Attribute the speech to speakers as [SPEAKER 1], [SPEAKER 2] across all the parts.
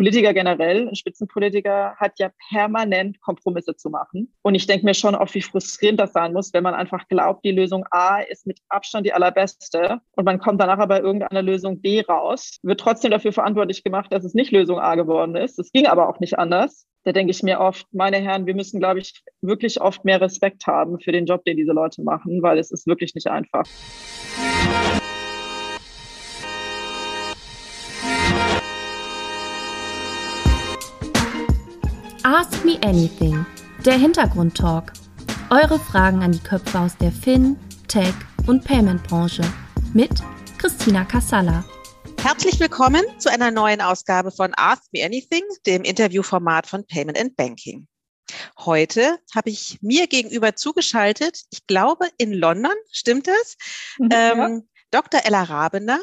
[SPEAKER 1] Politiker generell, Spitzenpolitiker hat ja permanent Kompromisse zu machen. Und ich denke mir schon oft, wie frustrierend das sein muss, wenn man einfach glaubt, die Lösung A ist mit Abstand die allerbeste und man kommt danach aber irgendeiner Lösung B raus, wird trotzdem dafür verantwortlich gemacht, dass es nicht Lösung A geworden ist. Es ging aber auch nicht anders. Da denke ich mir oft, meine Herren, wir müssen, glaube ich, wirklich oft mehr Respekt haben für den Job, den diese Leute machen, weil es ist wirklich nicht einfach.
[SPEAKER 2] Ask Me Anything, der Hintergrundtalk. Eure Fragen an die Köpfe aus der Fin, Tech und Payment-Branche mit Christina Kassala.
[SPEAKER 3] Herzlich willkommen zu einer neuen Ausgabe von Ask Me Anything, dem Interviewformat von Payment and Banking. Heute habe ich mir gegenüber zugeschaltet, ich glaube in London, stimmt das? Mhm, ja. ähm, Dr. Ella Rabener.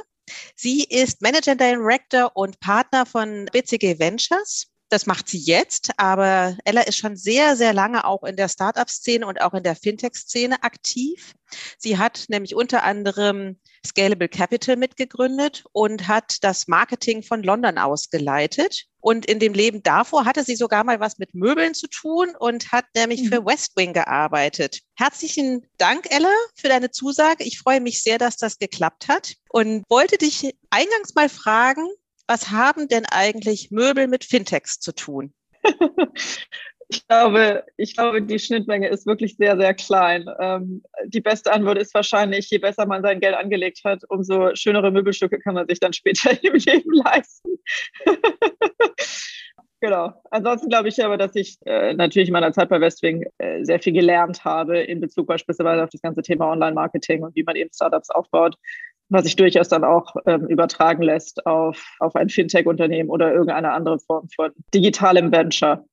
[SPEAKER 3] Sie ist Manager Director und Partner von BCG Ventures das macht sie jetzt, aber Ella ist schon sehr, sehr lange auch in der Startup-Szene und auch in der Fintech-Szene aktiv. Sie hat nämlich unter anderem Scalable Capital mitgegründet und hat das Marketing von London ausgeleitet. Und in dem Leben davor hatte sie sogar mal was mit Möbeln zu tun und hat nämlich mhm. für Westwing gearbeitet. Herzlichen Dank, Ella, für deine Zusage. Ich freue mich sehr, dass das geklappt hat und wollte dich eingangs mal fragen, was haben denn eigentlich Möbel mit Fintechs zu tun?
[SPEAKER 1] Ich glaube, ich glaube, die Schnittmenge ist wirklich sehr, sehr klein. Ähm, die beste Antwort ist wahrscheinlich, je besser man sein Geld angelegt hat, umso schönere Möbelstücke kann man sich dann später im Leben leisten. genau. Ansonsten glaube ich aber, dass ich äh, natürlich in meiner Zeit bei Westwing äh, sehr viel gelernt habe in Bezug beispielsweise auf das ganze Thema Online-Marketing und wie man eben Startups aufbaut was sich durchaus dann auch ähm, übertragen lässt auf, auf ein Fintech-Unternehmen oder irgendeine andere Form von digitalem Venture.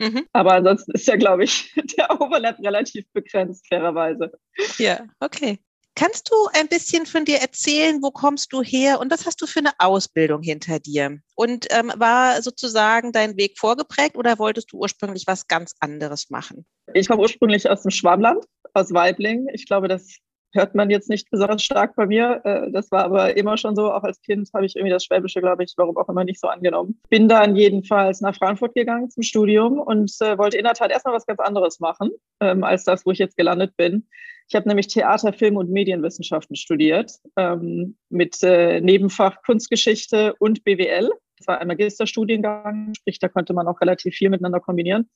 [SPEAKER 1] Mhm. Aber ansonsten ist ja, glaube ich, der Overlap relativ begrenzt, fairerweise.
[SPEAKER 3] Ja, okay. Kannst du ein bisschen von dir erzählen, wo kommst du her und was hast du für eine Ausbildung hinter dir? Und ähm, war sozusagen dein Weg vorgeprägt oder wolltest du ursprünglich was ganz anderes machen?
[SPEAKER 1] Ich komme ursprünglich aus dem Schwammland, aus Weibling. Ich glaube, das hört man jetzt nicht besonders stark bei mir. Äh, das war aber immer schon so. Auch als Kind habe ich irgendwie das Schwäbische, glaube ich, warum auch immer nicht so angenommen. Bin dann jedenfalls nach Frankfurt gegangen zum Studium und äh, wollte in der Tat erstmal was ganz anderes machen, ähm, als das, wo ich jetzt gelandet bin. Ich habe nämlich Theater, Film und Medienwissenschaften studiert, ähm, mit äh, Nebenfach Kunstgeschichte und BWL. Das war ein Magisterstudiengang, sprich, da konnte man auch relativ viel miteinander kombinieren.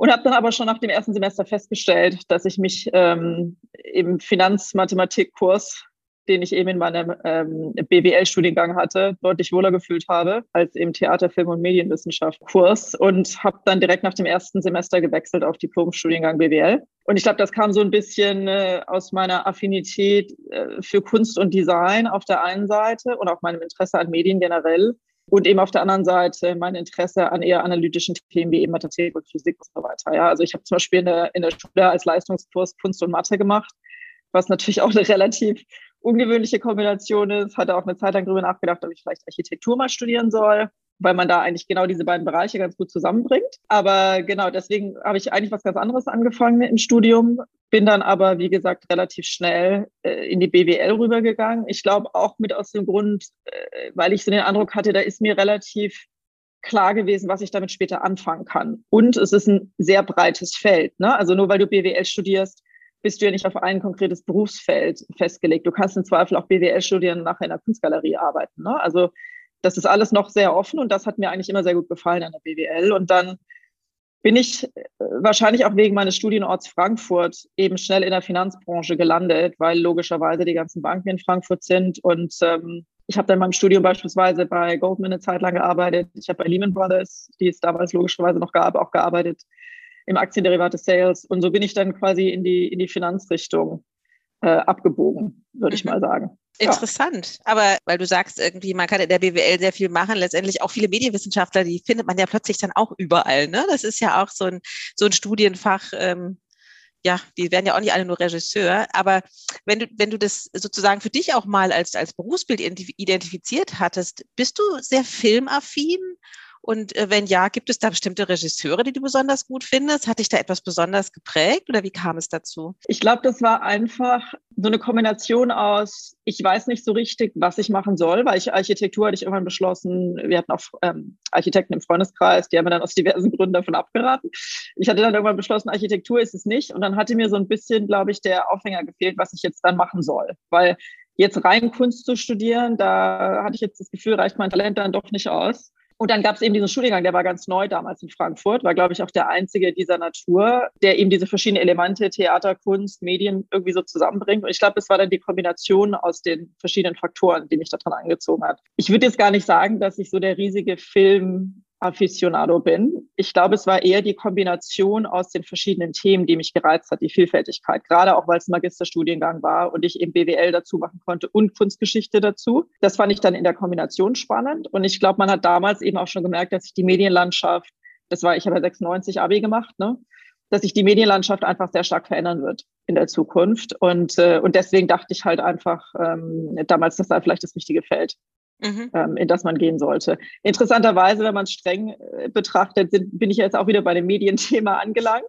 [SPEAKER 1] Und habe dann aber schon nach dem ersten Semester festgestellt, dass ich mich ähm, im Finanzmathematikkurs, den ich eben in meinem ähm, BWL-Studiengang hatte, deutlich wohler gefühlt habe als im Theater, Film und Medienwissenschaft-Kurs und habe dann direkt nach dem ersten Semester gewechselt auf Diplom-Studiengang BWL. Und ich glaube, das kam so ein bisschen äh, aus meiner Affinität äh, für Kunst und Design auf der einen Seite und auch meinem Interesse an Medien generell und eben auf der anderen Seite mein Interesse an eher analytischen Themen wie eben Mathematik und Physik und so weiter. Ja, also ich habe zum Beispiel in der, in der Schule als Leistungskurs Kunst und Mathe gemacht, was natürlich auch eine relativ ungewöhnliche Kombination ist. Hatte auch eine Zeit lang darüber nachgedacht, ob ich vielleicht Architektur mal studieren soll weil man da eigentlich genau diese beiden Bereiche ganz gut zusammenbringt. Aber genau, deswegen habe ich eigentlich was ganz anderes angefangen im Studium, bin dann aber, wie gesagt, relativ schnell äh, in die BWL rübergegangen. Ich glaube auch mit aus dem Grund, äh, weil ich so den Eindruck hatte, da ist mir relativ klar gewesen, was ich damit später anfangen kann. Und es ist ein sehr breites Feld. Ne? Also nur weil du BWL studierst, bist du ja nicht auf ein konkretes Berufsfeld festgelegt. Du kannst im Zweifel auch BWL studieren und nachher in einer Kunstgalerie arbeiten. Ne? Also das ist alles noch sehr offen und das hat mir eigentlich immer sehr gut gefallen an der BWL. Und dann bin ich äh, wahrscheinlich auch wegen meines Studienorts Frankfurt eben schnell in der Finanzbranche gelandet, weil logischerweise die ganzen Banken in Frankfurt sind. Und ähm, ich habe dann in meinem Studium beispielsweise bei Goldman eine Zeit lang gearbeitet. Ich habe bei Lehman Brothers, die es damals logischerweise noch gab, auch gearbeitet im Aktienderivate Sales. Und so bin ich dann quasi in die, in die Finanzrichtung äh, abgebogen, würde ich mhm. mal sagen.
[SPEAKER 3] Interessant. Ja. Aber weil du sagst irgendwie, man kann in der BWL sehr viel machen, letztendlich auch viele Medienwissenschaftler, die findet man ja plötzlich dann auch überall. Ne? Das ist ja auch so ein, so ein Studienfach. Ähm, ja, die werden ja auch nicht alle nur Regisseur, aber wenn du, wenn du das sozusagen für dich auch mal als, als Berufsbild identifiziert hattest, bist du sehr filmaffin Und äh, wenn ja, gibt es da bestimmte Regisseure, die du besonders gut findest? Hat dich da etwas besonders geprägt oder wie kam es dazu?
[SPEAKER 1] Ich glaube, das war einfach so eine Kombination aus, ich weiß nicht so richtig, was ich machen soll, weil ich Architektur hatte ich irgendwann beschlossen, wir hatten auch ähm, Architekten im Freundeskreis, die haben mir dann aus diversen Gründen davon abgeraten. Ich hatte dann irgendwann beschlossen, Architektur ist es nicht. Und dann hatte mir so ein bisschen, glaube ich, der Aufhänger gefehlt, was ich jetzt dann machen soll. Weil jetzt rein Kunst zu studieren, da hatte ich jetzt das Gefühl, reicht mein Talent dann doch nicht aus. Und dann gab es eben diesen Studiengang, der war ganz neu damals in Frankfurt, war, glaube ich, auch der einzige dieser Natur, der eben diese verschiedenen Elemente, Theater, Kunst, Medien irgendwie so zusammenbringt. Und ich glaube, es war dann die Kombination aus den verschiedenen Faktoren, die mich daran angezogen hat. Ich würde jetzt gar nicht sagen, dass ich so der riesige Film Aficionado bin. Ich glaube, es war eher die Kombination aus den verschiedenen Themen, die mich gereizt hat, die Vielfältigkeit, gerade auch weil es ein Magisterstudiengang war und ich eben BWL dazu machen konnte und Kunstgeschichte dazu. Das fand ich dann in der Kombination spannend und ich glaube, man hat damals eben auch schon gemerkt, dass sich die Medienlandschaft, das war, ich habe ja 96 Abi gemacht, ne? dass sich die Medienlandschaft einfach sehr stark verändern wird in der Zukunft. Und, äh, und deswegen dachte ich halt einfach ähm, damals, dass da vielleicht das richtige Feld mhm. ähm, in das man gehen sollte. Interessanterweise, wenn man es streng äh, betrachtet, sind, bin ich jetzt auch wieder bei dem Medienthema angelangt.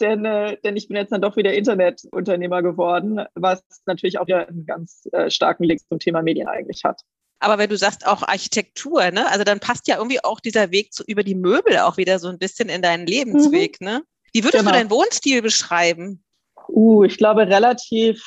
[SPEAKER 1] Denn, äh, denn ich bin jetzt dann doch wieder Internetunternehmer geworden, was natürlich auch wieder einen ganz äh, starken Link zum Thema Medien eigentlich hat.
[SPEAKER 3] Aber wenn du sagst auch Architektur, ne? Also dann passt ja irgendwie auch dieser Weg zu, über die Möbel auch wieder so ein bisschen in deinen Lebensweg, mhm. ne? Wie würdest genau. du deinen Wohnstil beschreiben?
[SPEAKER 1] Uh, ich glaube relativ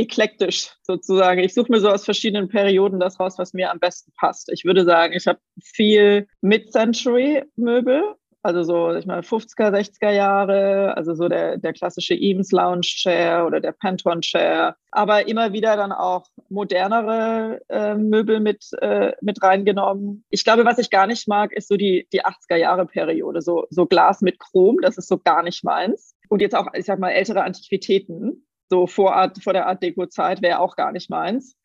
[SPEAKER 1] eklektisch sozusagen. Ich suche mir so aus verschiedenen Perioden das raus, was mir am besten passt. Ich würde sagen, ich habe viel Mid-Century-Möbel, also so, ich meine, 50er, 60er Jahre, also so der, der klassische Eames Lounge Chair oder der Pantone Chair, aber immer wieder dann auch modernere äh, Möbel mit, äh, mit reingenommen. Ich glaube, was ich gar nicht mag, ist so die, die 80er Jahre Periode, so, so Glas mit Chrom, das ist so gar nicht meins. Und jetzt auch, ich sag mal, ältere Antiquitäten so vor, Art, vor der Art Deko-Zeit wäre auch gar nicht meins.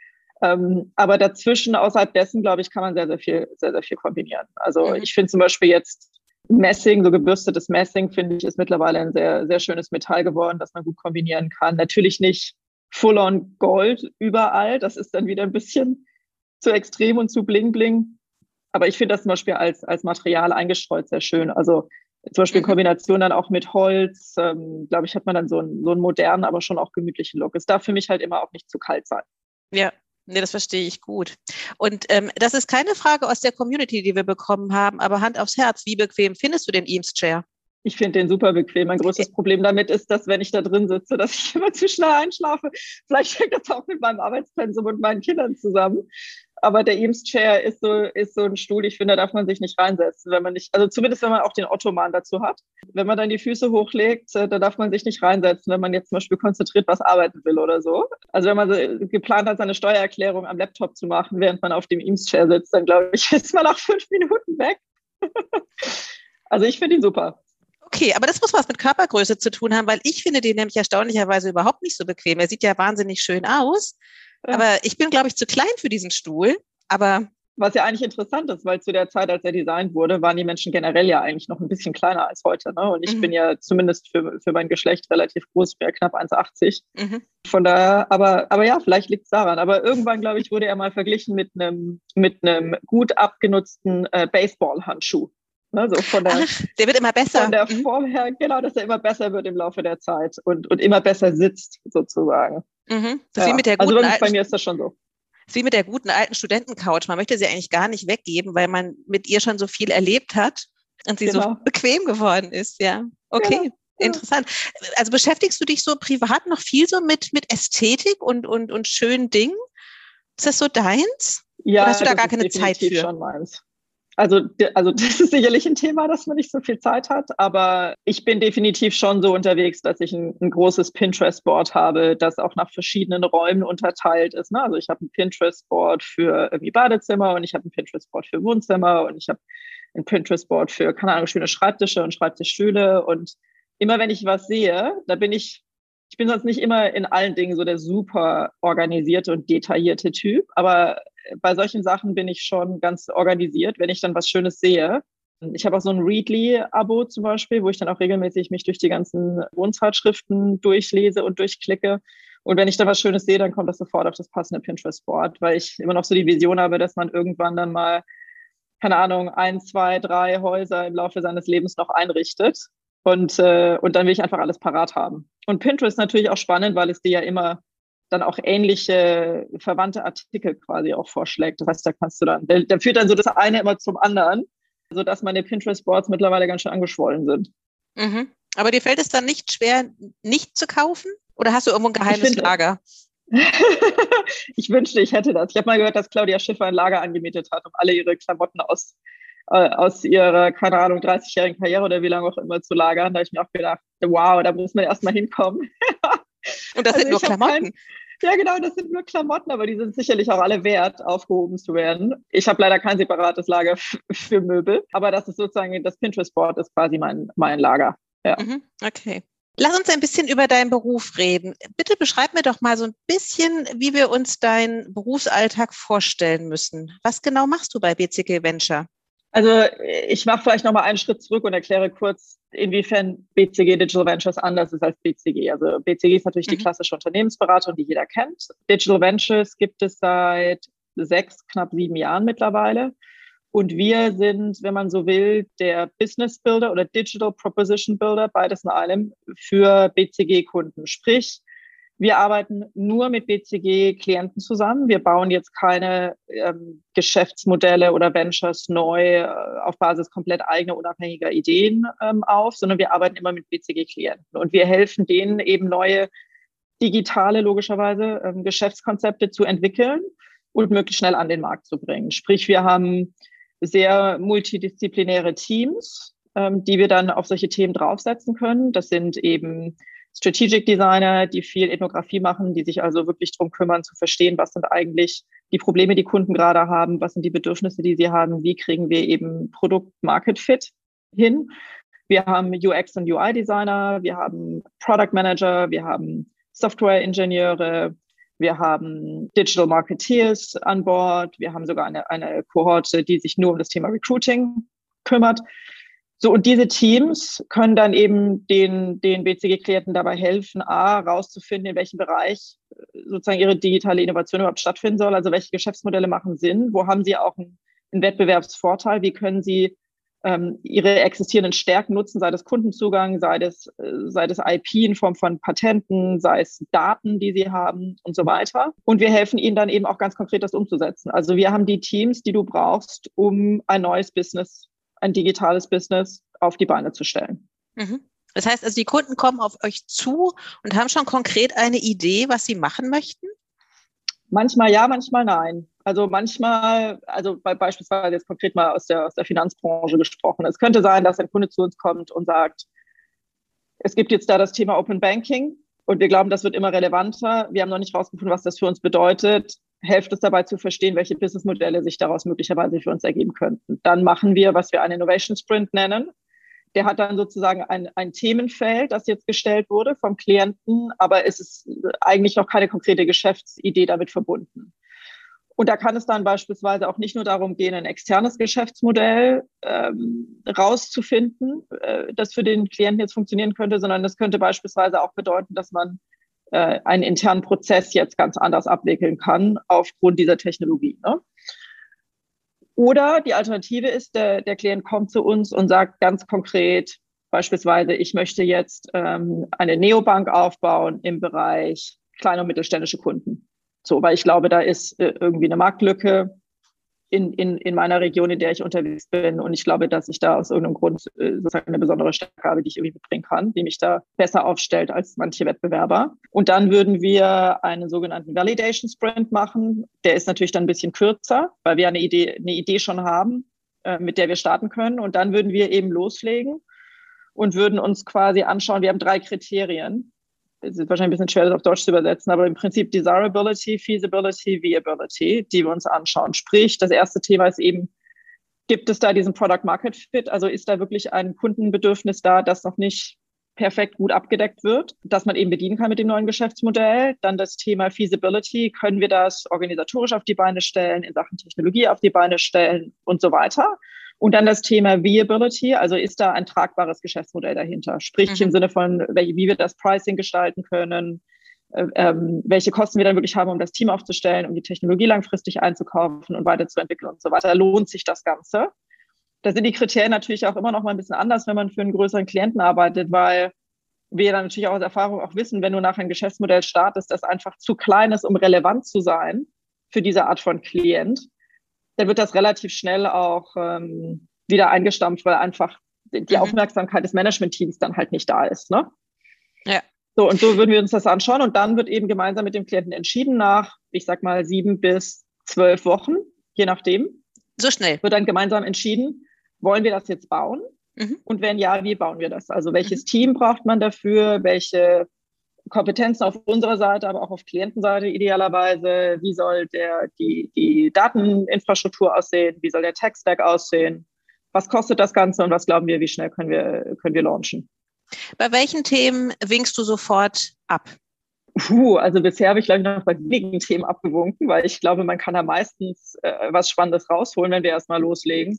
[SPEAKER 1] Ähm, aber dazwischen, außerhalb dessen, glaube ich, kann man sehr, sehr viel, sehr, sehr viel kombinieren. Also mhm. ich finde zum Beispiel jetzt Messing, so gebürstetes Messing, finde ich, ist mittlerweile ein sehr, sehr schönes Metall geworden, das man gut kombinieren kann. Natürlich nicht full-on Gold überall. Das ist dann wieder ein bisschen zu extrem und zu bling-bling. Aber ich finde das zum Beispiel als, als Material eingestreut sehr schön. Also zum Beispiel in mhm. Kombination dann auch mit Holz, ähm, glaube ich, hat man dann so einen, so einen modernen, aber schon auch gemütlichen Look. Es darf für mich halt immer auch nicht zu kalt sein.
[SPEAKER 3] Ja, Nee, das verstehe ich gut. Und ähm, das ist keine Frage aus der Community, die wir bekommen haben, aber Hand aufs Herz, wie bequem findest du den Eames Chair?
[SPEAKER 1] Ich finde den super bequem. Mein größtes Problem damit ist, dass wenn ich da drin sitze, dass ich immer zu schnell einschlafe. Vielleicht hängt das auch mit meinem Arbeitspensum und meinen Kindern zusammen aber der Eames Chair ist so, ist so ein Stuhl, ich finde, da darf man sich nicht reinsetzen, wenn man nicht, also zumindest wenn man auch den Ottoman dazu hat. Wenn man dann die Füße hochlegt, äh, da darf man sich nicht reinsetzen, wenn man jetzt zum Beispiel konzentriert was arbeiten will oder so. Also wenn man so geplant hat, seine Steuererklärung am Laptop zu machen, während man auf dem Eames Chair sitzt, dann glaube ich, ist man nach fünf Minuten weg. also ich finde ihn super.
[SPEAKER 3] Okay, aber das muss was mit Körpergröße zu tun haben, weil ich finde den nämlich erstaunlicherweise überhaupt nicht so bequem. Er sieht ja wahnsinnig schön aus. Aber ich bin, glaube ich, zu klein für diesen Stuhl. Aber
[SPEAKER 1] was ja eigentlich interessant ist, weil zu der Zeit, als er designt wurde, waren die Menschen generell ja eigentlich noch ein bisschen kleiner als heute. Ne? Und ich mhm. bin ja zumindest für, für mein Geschlecht relativ groß, ich bin ja knapp 1,80. Mhm. Von daher, aber, aber ja, vielleicht liegt es daran. Aber irgendwann, glaube ich, wurde er mal verglichen mit einem mit einem gut abgenutzten äh, Baseball-Handschuh. Ne, so von der, Ach,
[SPEAKER 3] der wird immer besser.
[SPEAKER 1] Von der mhm. Form her, genau, dass er immer besser wird im Laufe der Zeit und, und immer besser sitzt, sozusagen.
[SPEAKER 3] Mhm. Das ja. wie mit der also guten
[SPEAKER 1] also bei mir ist das schon so.
[SPEAKER 3] wie mit der guten alten Studentencouch. Man möchte sie eigentlich gar nicht weggeben, weil man mit ihr schon so viel erlebt hat und sie genau. so bequem geworden ist. Ja, okay. Ja. Interessant. Also beschäftigst du dich so privat noch viel so mit, mit Ästhetik und, und, und schönen Dingen? Ist das so deins?
[SPEAKER 1] Ja, Oder hast du da gar keine Zeit für? Schon meins. Also, also das ist sicherlich ein Thema, dass man nicht so viel Zeit hat, aber ich bin definitiv schon so unterwegs, dass ich ein, ein großes Pinterest-Board habe, das auch nach verschiedenen Räumen unterteilt ist. Ne? Also ich habe ein Pinterest-Board für irgendwie Badezimmer und ich habe ein Pinterest-Board für Wohnzimmer und ich habe ein Pinterest-Board für, keine Ahnung, schöne Schreibtische und Schreibtischstühle und immer wenn ich was sehe, da bin ich ich bin sonst nicht immer in allen Dingen so der super organisierte und detaillierte Typ, aber bei solchen Sachen bin ich schon ganz organisiert, wenn ich dann was Schönes sehe. Ich habe auch so ein Readly-Abo zum Beispiel, wo ich dann auch regelmäßig mich durch die ganzen Wohnzeitschriften durchlese und durchklicke. Und wenn ich da was Schönes sehe, dann kommt das sofort auf das passende Pinterest-Board, weil ich immer noch so die Vision habe, dass man irgendwann dann mal keine Ahnung, ein, zwei, drei Häuser im Laufe seines Lebens noch einrichtet. Und, äh, und dann will ich einfach alles parat haben. Und Pinterest natürlich auch spannend, weil es dir ja immer dann auch ähnliche verwandte Artikel quasi auch vorschlägt. Das heißt, da kannst du dann, der, der führt dann so das eine immer zum anderen, sodass meine Pinterest-Boards mittlerweile ganz schön angeschwollen sind.
[SPEAKER 3] Mhm. Aber dir fällt es dann nicht schwer, nicht zu kaufen? Oder hast du irgendwo ein geheimes
[SPEAKER 1] finde,
[SPEAKER 3] Lager?
[SPEAKER 1] ich wünschte, ich hätte das. Ich habe mal gehört, dass Claudia Schiffer ein Lager angemietet hat, um alle ihre Klamotten aus, äh, aus ihrer, keine Ahnung, 30-jährigen Karriere oder wie lange auch immer zu lagern. Da habe ich mir auch gedacht, wow, da muss man erstmal hinkommen.
[SPEAKER 3] Und das also sind nur Klamotten.
[SPEAKER 1] ja, genau, das sind nur Klamotten, aber die sind sicherlich auch alle wert, aufgehoben zu werden. Ich habe leider kein separates Lager für Möbel, aber das ist sozusagen, das Pinterest-Board ist quasi mein, mein Lager. Ja.
[SPEAKER 3] Mhm, okay. Lass uns ein bisschen über deinen Beruf reden. Bitte beschreib mir doch mal so ein bisschen, wie wir uns deinen Berufsalltag vorstellen müssen. Was genau machst du bei BCG Venture?
[SPEAKER 1] Also ich mache vielleicht nochmal einen Schritt zurück und erkläre kurz, inwiefern BCG Digital Ventures anders ist als BCG. Also BCG ist natürlich mhm. die klassische Unternehmensberatung, die jeder kennt. Digital Ventures gibt es seit sechs, knapp sieben Jahren mittlerweile. Und wir sind, wenn man so will, der Business Builder oder Digital Proposition Builder, beides in einem, für BCG-Kunden. Sprich, wir arbeiten nur mit BCG-Klienten zusammen. Wir bauen jetzt keine ähm, Geschäftsmodelle oder Ventures neu äh, auf Basis komplett eigener, unabhängiger Ideen ähm, auf, sondern wir arbeiten immer mit BCG-Klienten. Und wir helfen denen eben neue digitale, logischerweise, ähm, Geschäftskonzepte zu entwickeln und möglichst schnell an den Markt zu bringen. Sprich, wir haben sehr multidisziplinäre Teams, ähm, die wir dann auf solche Themen draufsetzen können. Das sind eben Strategic Designer, die viel Ethnografie machen, die sich also wirklich darum kümmern, zu verstehen, was sind eigentlich die Probleme, die Kunden gerade haben, was sind die Bedürfnisse, die sie haben, wie kriegen wir eben Produkt-Market-Fit hin. Wir haben UX und UI-Designer, wir haben Product Manager, wir haben Software-Ingenieure, wir haben Digital Marketeers an Bord. Wir haben sogar eine, eine Kohorte, die sich nur um das Thema Recruiting kümmert. So, und diese Teams können dann eben den, den BCG-Klienten dabei helfen, A, rauszufinden, in welchem Bereich äh, sozusagen ihre digitale Innovation überhaupt stattfinden soll. Also welche Geschäftsmodelle machen Sinn? Wo haben sie auch einen, einen Wettbewerbsvorteil? Wie können sie ähm, ihre existierenden Stärken nutzen, sei das Kundenzugang, sei das, äh, sei das IP in Form von Patenten, sei es Daten, die sie haben und so weiter. Und wir helfen ihnen dann eben auch ganz konkret das umzusetzen. Also wir haben die Teams, die du brauchst, um ein neues Business, ein digitales Business auf die Beine zu stellen.
[SPEAKER 3] Mhm. Das heißt also, die Kunden kommen auf euch zu und haben schon konkret eine Idee, was sie machen möchten?
[SPEAKER 1] Manchmal ja, manchmal nein. Also manchmal, also bei, beispielsweise jetzt konkret mal aus der, aus der Finanzbranche gesprochen. Es könnte sein, dass ein Kunde zu uns kommt und sagt, es gibt jetzt da das Thema Open Banking und wir glauben, das wird immer relevanter. Wir haben noch nicht herausgefunden, was das für uns bedeutet. Helft es dabei zu verstehen, welche Businessmodelle sich daraus möglicherweise für uns ergeben könnten. Dann machen wir, was wir einen Innovation Sprint nennen. Der hat dann sozusagen ein, ein Themenfeld, das jetzt gestellt wurde vom Klienten, aber es ist eigentlich noch keine konkrete Geschäftsidee damit verbunden. Und da kann es dann beispielsweise auch nicht nur darum gehen, ein externes Geschäftsmodell ähm, rauszufinden, äh, das für den Klienten jetzt funktionieren könnte, sondern das könnte beispielsweise auch bedeuten, dass man äh, einen internen Prozess jetzt ganz anders abwickeln kann aufgrund dieser Technologie. Ne? Oder die Alternative ist, der, der Klient kommt zu uns und sagt ganz konkret, beispielsweise, ich möchte jetzt ähm, eine Neobank aufbauen im Bereich kleine und mittelständische Kunden. So, weil ich glaube, da ist äh, irgendwie eine Marktlücke in, in, in meiner Region, in der ich unterwegs bin. Und ich glaube, dass ich da aus irgendeinem Grund äh, sozusagen eine besondere Stärke habe, die ich irgendwie mitbringen kann, die mich da besser aufstellt als manche Wettbewerber. Und dann würden wir einen sogenannten Validation Sprint machen. Der ist natürlich dann ein bisschen kürzer, weil wir eine Idee, eine Idee schon haben, äh, mit der wir starten können. Und dann würden wir eben loslegen und würden uns quasi anschauen, wir haben drei Kriterien es ist wahrscheinlich ein bisschen schwer, das auf Deutsch zu übersetzen, aber im Prinzip Desirability, Feasibility, Viability, die wir uns anschauen. Sprich, das erste Thema ist eben, gibt es da diesen Product Market Fit? Also ist da wirklich ein Kundenbedürfnis da, das noch nicht perfekt gut abgedeckt wird, dass man eben bedienen kann mit dem neuen Geschäftsmodell. Dann das Thema Feasibility, können wir das organisatorisch auf die Beine stellen, in Sachen Technologie auf die Beine stellen und so weiter. Und dann das Thema Viability, also ist da ein tragbares Geschäftsmodell dahinter? Sprich mhm. im Sinne von, wie wir das Pricing gestalten können, äh, ähm, welche Kosten wir dann wirklich haben, um das Team aufzustellen, um die Technologie langfristig einzukaufen und weiterzuentwickeln und so weiter. Lohnt sich das Ganze? Da sind die Kriterien natürlich auch immer noch mal ein bisschen anders, wenn man für einen größeren Klienten arbeitet, weil wir dann natürlich auch aus Erfahrung auch wissen, wenn du nachher ein Geschäftsmodell startest, das einfach zu klein ist, um relevant zu sein für diese Art von Klient, dann wird das relativ schnell auch ähm, wieder eingestampft, weil einfach die mhm. Aufmerksamkeit des Management-Teams dann halt nicht da ist. Ne? Ja. So, und so würden wir uns das anschauen und dann wird eben gemeinsam mit dem Klienten entschieden nach, ich sag mal, sieben bis zwölf Wochen, je nachdem.
[SPEAKER 3] So schnell.
[SPEAKER 1] Wird dann gemeinsam entschieden, wollen wir das jetzt bauen? Mhm. Und wenn ja, wie bauen wir das? Also welches mhm. Team braucht man dafür? Welche Kompetenzen auf unserer Seite, aber auch auf Klientenseite idealerweise? Wie soll der, die, die Dateninfrastruktur aussehen? Wie soll der Tech-Stack aussehen? Was kostet das Ganze und was glauben wir, wie schnell können wir, können wir launchen?
[SPEAKER 3] Bei welchen Themen winkst du sofort ab?
[SPEAKER 1] Puh, also bisher habe ich, glaube ich, noch bei wenigen Themen abgewunken, weil ich glaube, man kann da meistens äh, was Spannendes rausholen, wenn wir erstmal loslegen.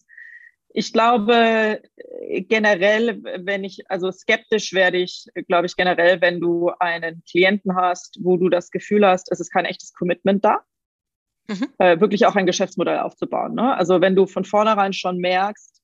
[SPEAKER 1] Ich glaube generell, wenn ich, also skeptisch werde ich, glaube ich, generell, wenn du einen Klienten hast, wo du das Gefühl hast, es ist kein echtes Commitment da, mhm. äh, wirklich auch ein Geschäftsmodell aufzubauen. Ne? Also wenn du von vornherein schon merkst,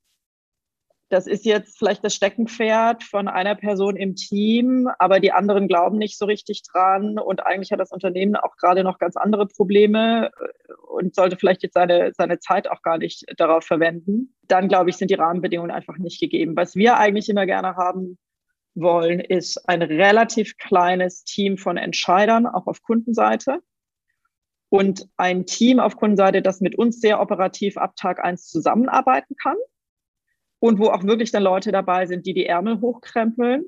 [SPEAKER 1] das ist jetzt vielleicht das Steckenpferd von einer Person im Team, aber die anderen glauben nicht so richtig dran und eigentlich hat das Unternehmen auch gerade noch ganz andere Probleme äh, und sollte vielleicht jetzt seine, seine Zeit auch gar nicht darauf verwenden. Dann glaube ich, sind die Rahmenbedingungen einfach nicht gegeben. Was wir eigentlich immer gerne haben wollen, ist ein relativ kleines Team von Entscheidern, auch auf Kundenseite. Und ein Team auf Kundenseite, das mit uns sehr operativ ab Tag eins zusammenarbeiten kann und wo auch wirklich dann Leute dabei sind, die die Ärmel hochkrempeln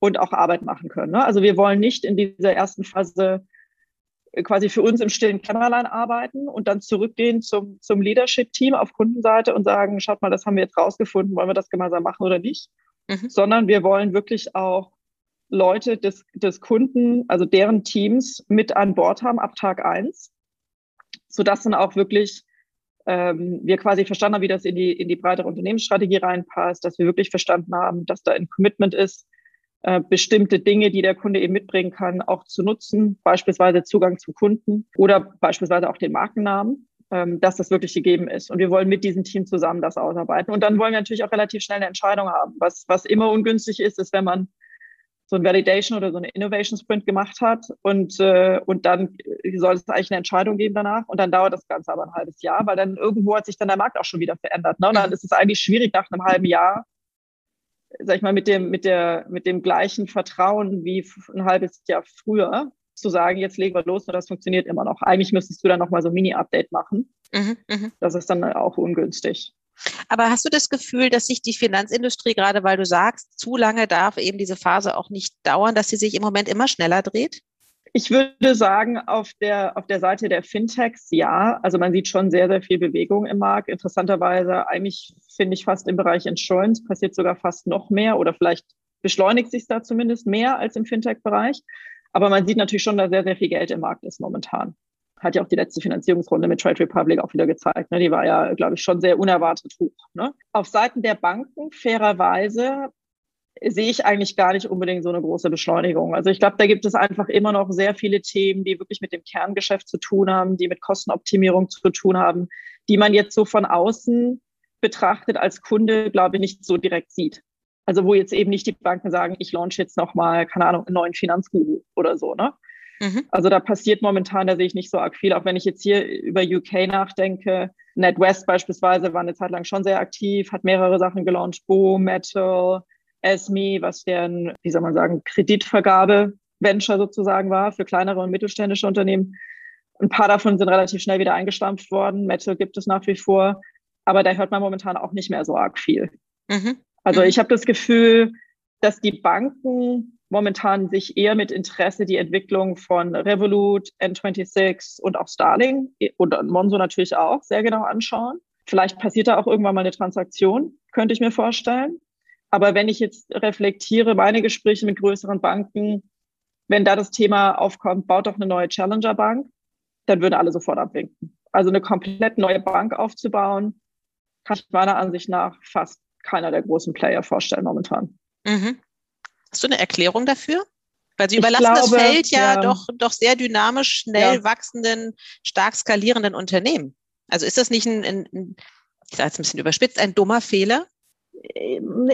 [SPEAKER 1] und auch Arbeit machen können. Ne? Also wir wollen nicht in dieser ersten Phase quasi für uns im stillen Kämmerlein arbeiten und dann zurückgehen zum, zum Leadership-Team auf Kundenseite und sagen, schaut mal, das haben wir jetzt rausgefunden, wollen wir das gemeinsam machen oder nicht? Mhm. Sondern wir wollen wirklich auch Leute des, des Kunden, also deren Teams mit an Bord haben ab Tag eins, sodass dann auch wirklich ähm, wir quasi verstanden haben, wie das in die, in die breitere Unternehmensstrategie reinpasst, dass wir wirklich verstanden haben, dass da ein Commitment ist, äh, bestimmte Dinge, die der Kunde eben mitbringen kann, auch zu nutzen, beispielsweise Zugang zum Kunden oder beispielsweise auch den Markennamen, ähm, dass das wirklich gegeben ist. Und wir wollen mit diesem Team zusammen das ausarbeiten. Und dann wollen wir natürlich auch relativ schnell eine Entscheidung haben. Was, was immer ungünstig ist, ist, wenn man so ein Validation oder so eine Innovation Sprint gemacht hat und, äh, und dann soll es eigentlich eine Entscheidung geben danach und dann dauert das Ganze aber ein halbes Jahr, weil dann irgendwo hat sich dann der Markt auch schon wieder verändert. Ne? Und dann mhm. ist es eigentlich schwierig nach einem halben Jahr, sag ich mal, mit dem, mit der, mit dem gleichen Vertrauen wie ein halbes Jahr früher zu sagen, jetzt legen wir los und das funktioniert immer noch. Eigentlich müsstest du dann nochmal so ein Mini-Update machen. Mhm, mh. Das ist dann auch ungünstig.
[SPEAKER 3] Aber hast du das Gefühl, dass sich die Finanzindustrie, gerade weil du sagst, zu lange darf eben diese Phase auch nicht dauern, dass sie sich im Moment immer schneller dreht?
[SPEAKER 1] Ich würde sagen, auf der, auf der Seite der Fintechs ja. Also man sieht schon sehr, sehr viel Bewegung im Markt. Interessanterweise, eigentlich finde ich fast im Bereich Insurance passiert sogar fast noch mehr oder vielleicht beschleunigt sich da zumindest mehr als im Fintech-Bereich. Aber man sieht natürlich schon, dass sehr, sehr viel Geld im Markt ist momentan hat ja auch die letzte Finanzierungsrunde mit Trade Republic auch wieder gezeigt. Ne? Die war ja, glaube ich, schon sehr unerwartet hoch. Ne? Auf Seiten der Banken, fairerweise, sehe ich eigentlich gar nicht unbedingt so eine große Beschleunigung. Also ich glaube, da gibt es einfach immer noch sehr viele Themen, die wirklich mit dem Kerngeschäft zu tun haben, die mit Kostenoptimierung zu tun haben, die man jetzt so von außen betrachtet als Kunde, glaube ich, nicht so direkt sieht. Also wo jetzt eben nicht die Banken sagen, ich launch jetzt nochmal, keine Ahnung, einen neuen Finanzguru oder so, ne? Mhm. Also da passiert momentan, da sehe ich nicht so arg viel. Auch wenn ich jetzt hier über UK nachdenke, NetWest beispielsweise war eine Zeit lang schon sehr aktiv, hat mehrere Sachen gelauncht, Bo, Metal, Esme, was deren, wie soll man sagen, Kreditvergabe-Venture sozusagen war für kleinere und mittelständische Unternehmen. Ein paar davon sind relativ schnell wieder eingestampft worden. Metal gibt es nach wie vor, aber da hört man momentan auch nicht mehr so arg viel. Mhm. Also mhm. ich habe das Gefühl, dass die Banken momentan sich eher mit Interesse die Entwicklung von Revolut, N26 und auch Starling und Monzo natürlich auch sehr genau anschauen. Vielleicht passiert da auch irgendwann mal eine Transaktion, könnte ich mir vorstellen. Aber wenn ich jetzt reflektiere, meine Gespräche mit größeren Banken, wenn da das Thema aufkommt, baut doch eine neue Challenger-Bank, dann würden alle sofort abwinken. Also eine komplett neue Bank aufzubauen, kann ich meiner Ansicht nach fast keiner der großen Player vorstellen momentan.
[SPEAKER 3] Mhm. Hast du eine Erklärung dafür? Weil sie überlassen glaube, das Feld ja, ja, Doch, doch sehr dynamisch, schnell ja. wachsenden, stark skalierenden Unternehmen. Also ist das nicht ein, ein ich sage jetzt ein bisschen überspitzt, ein dummer Fehler?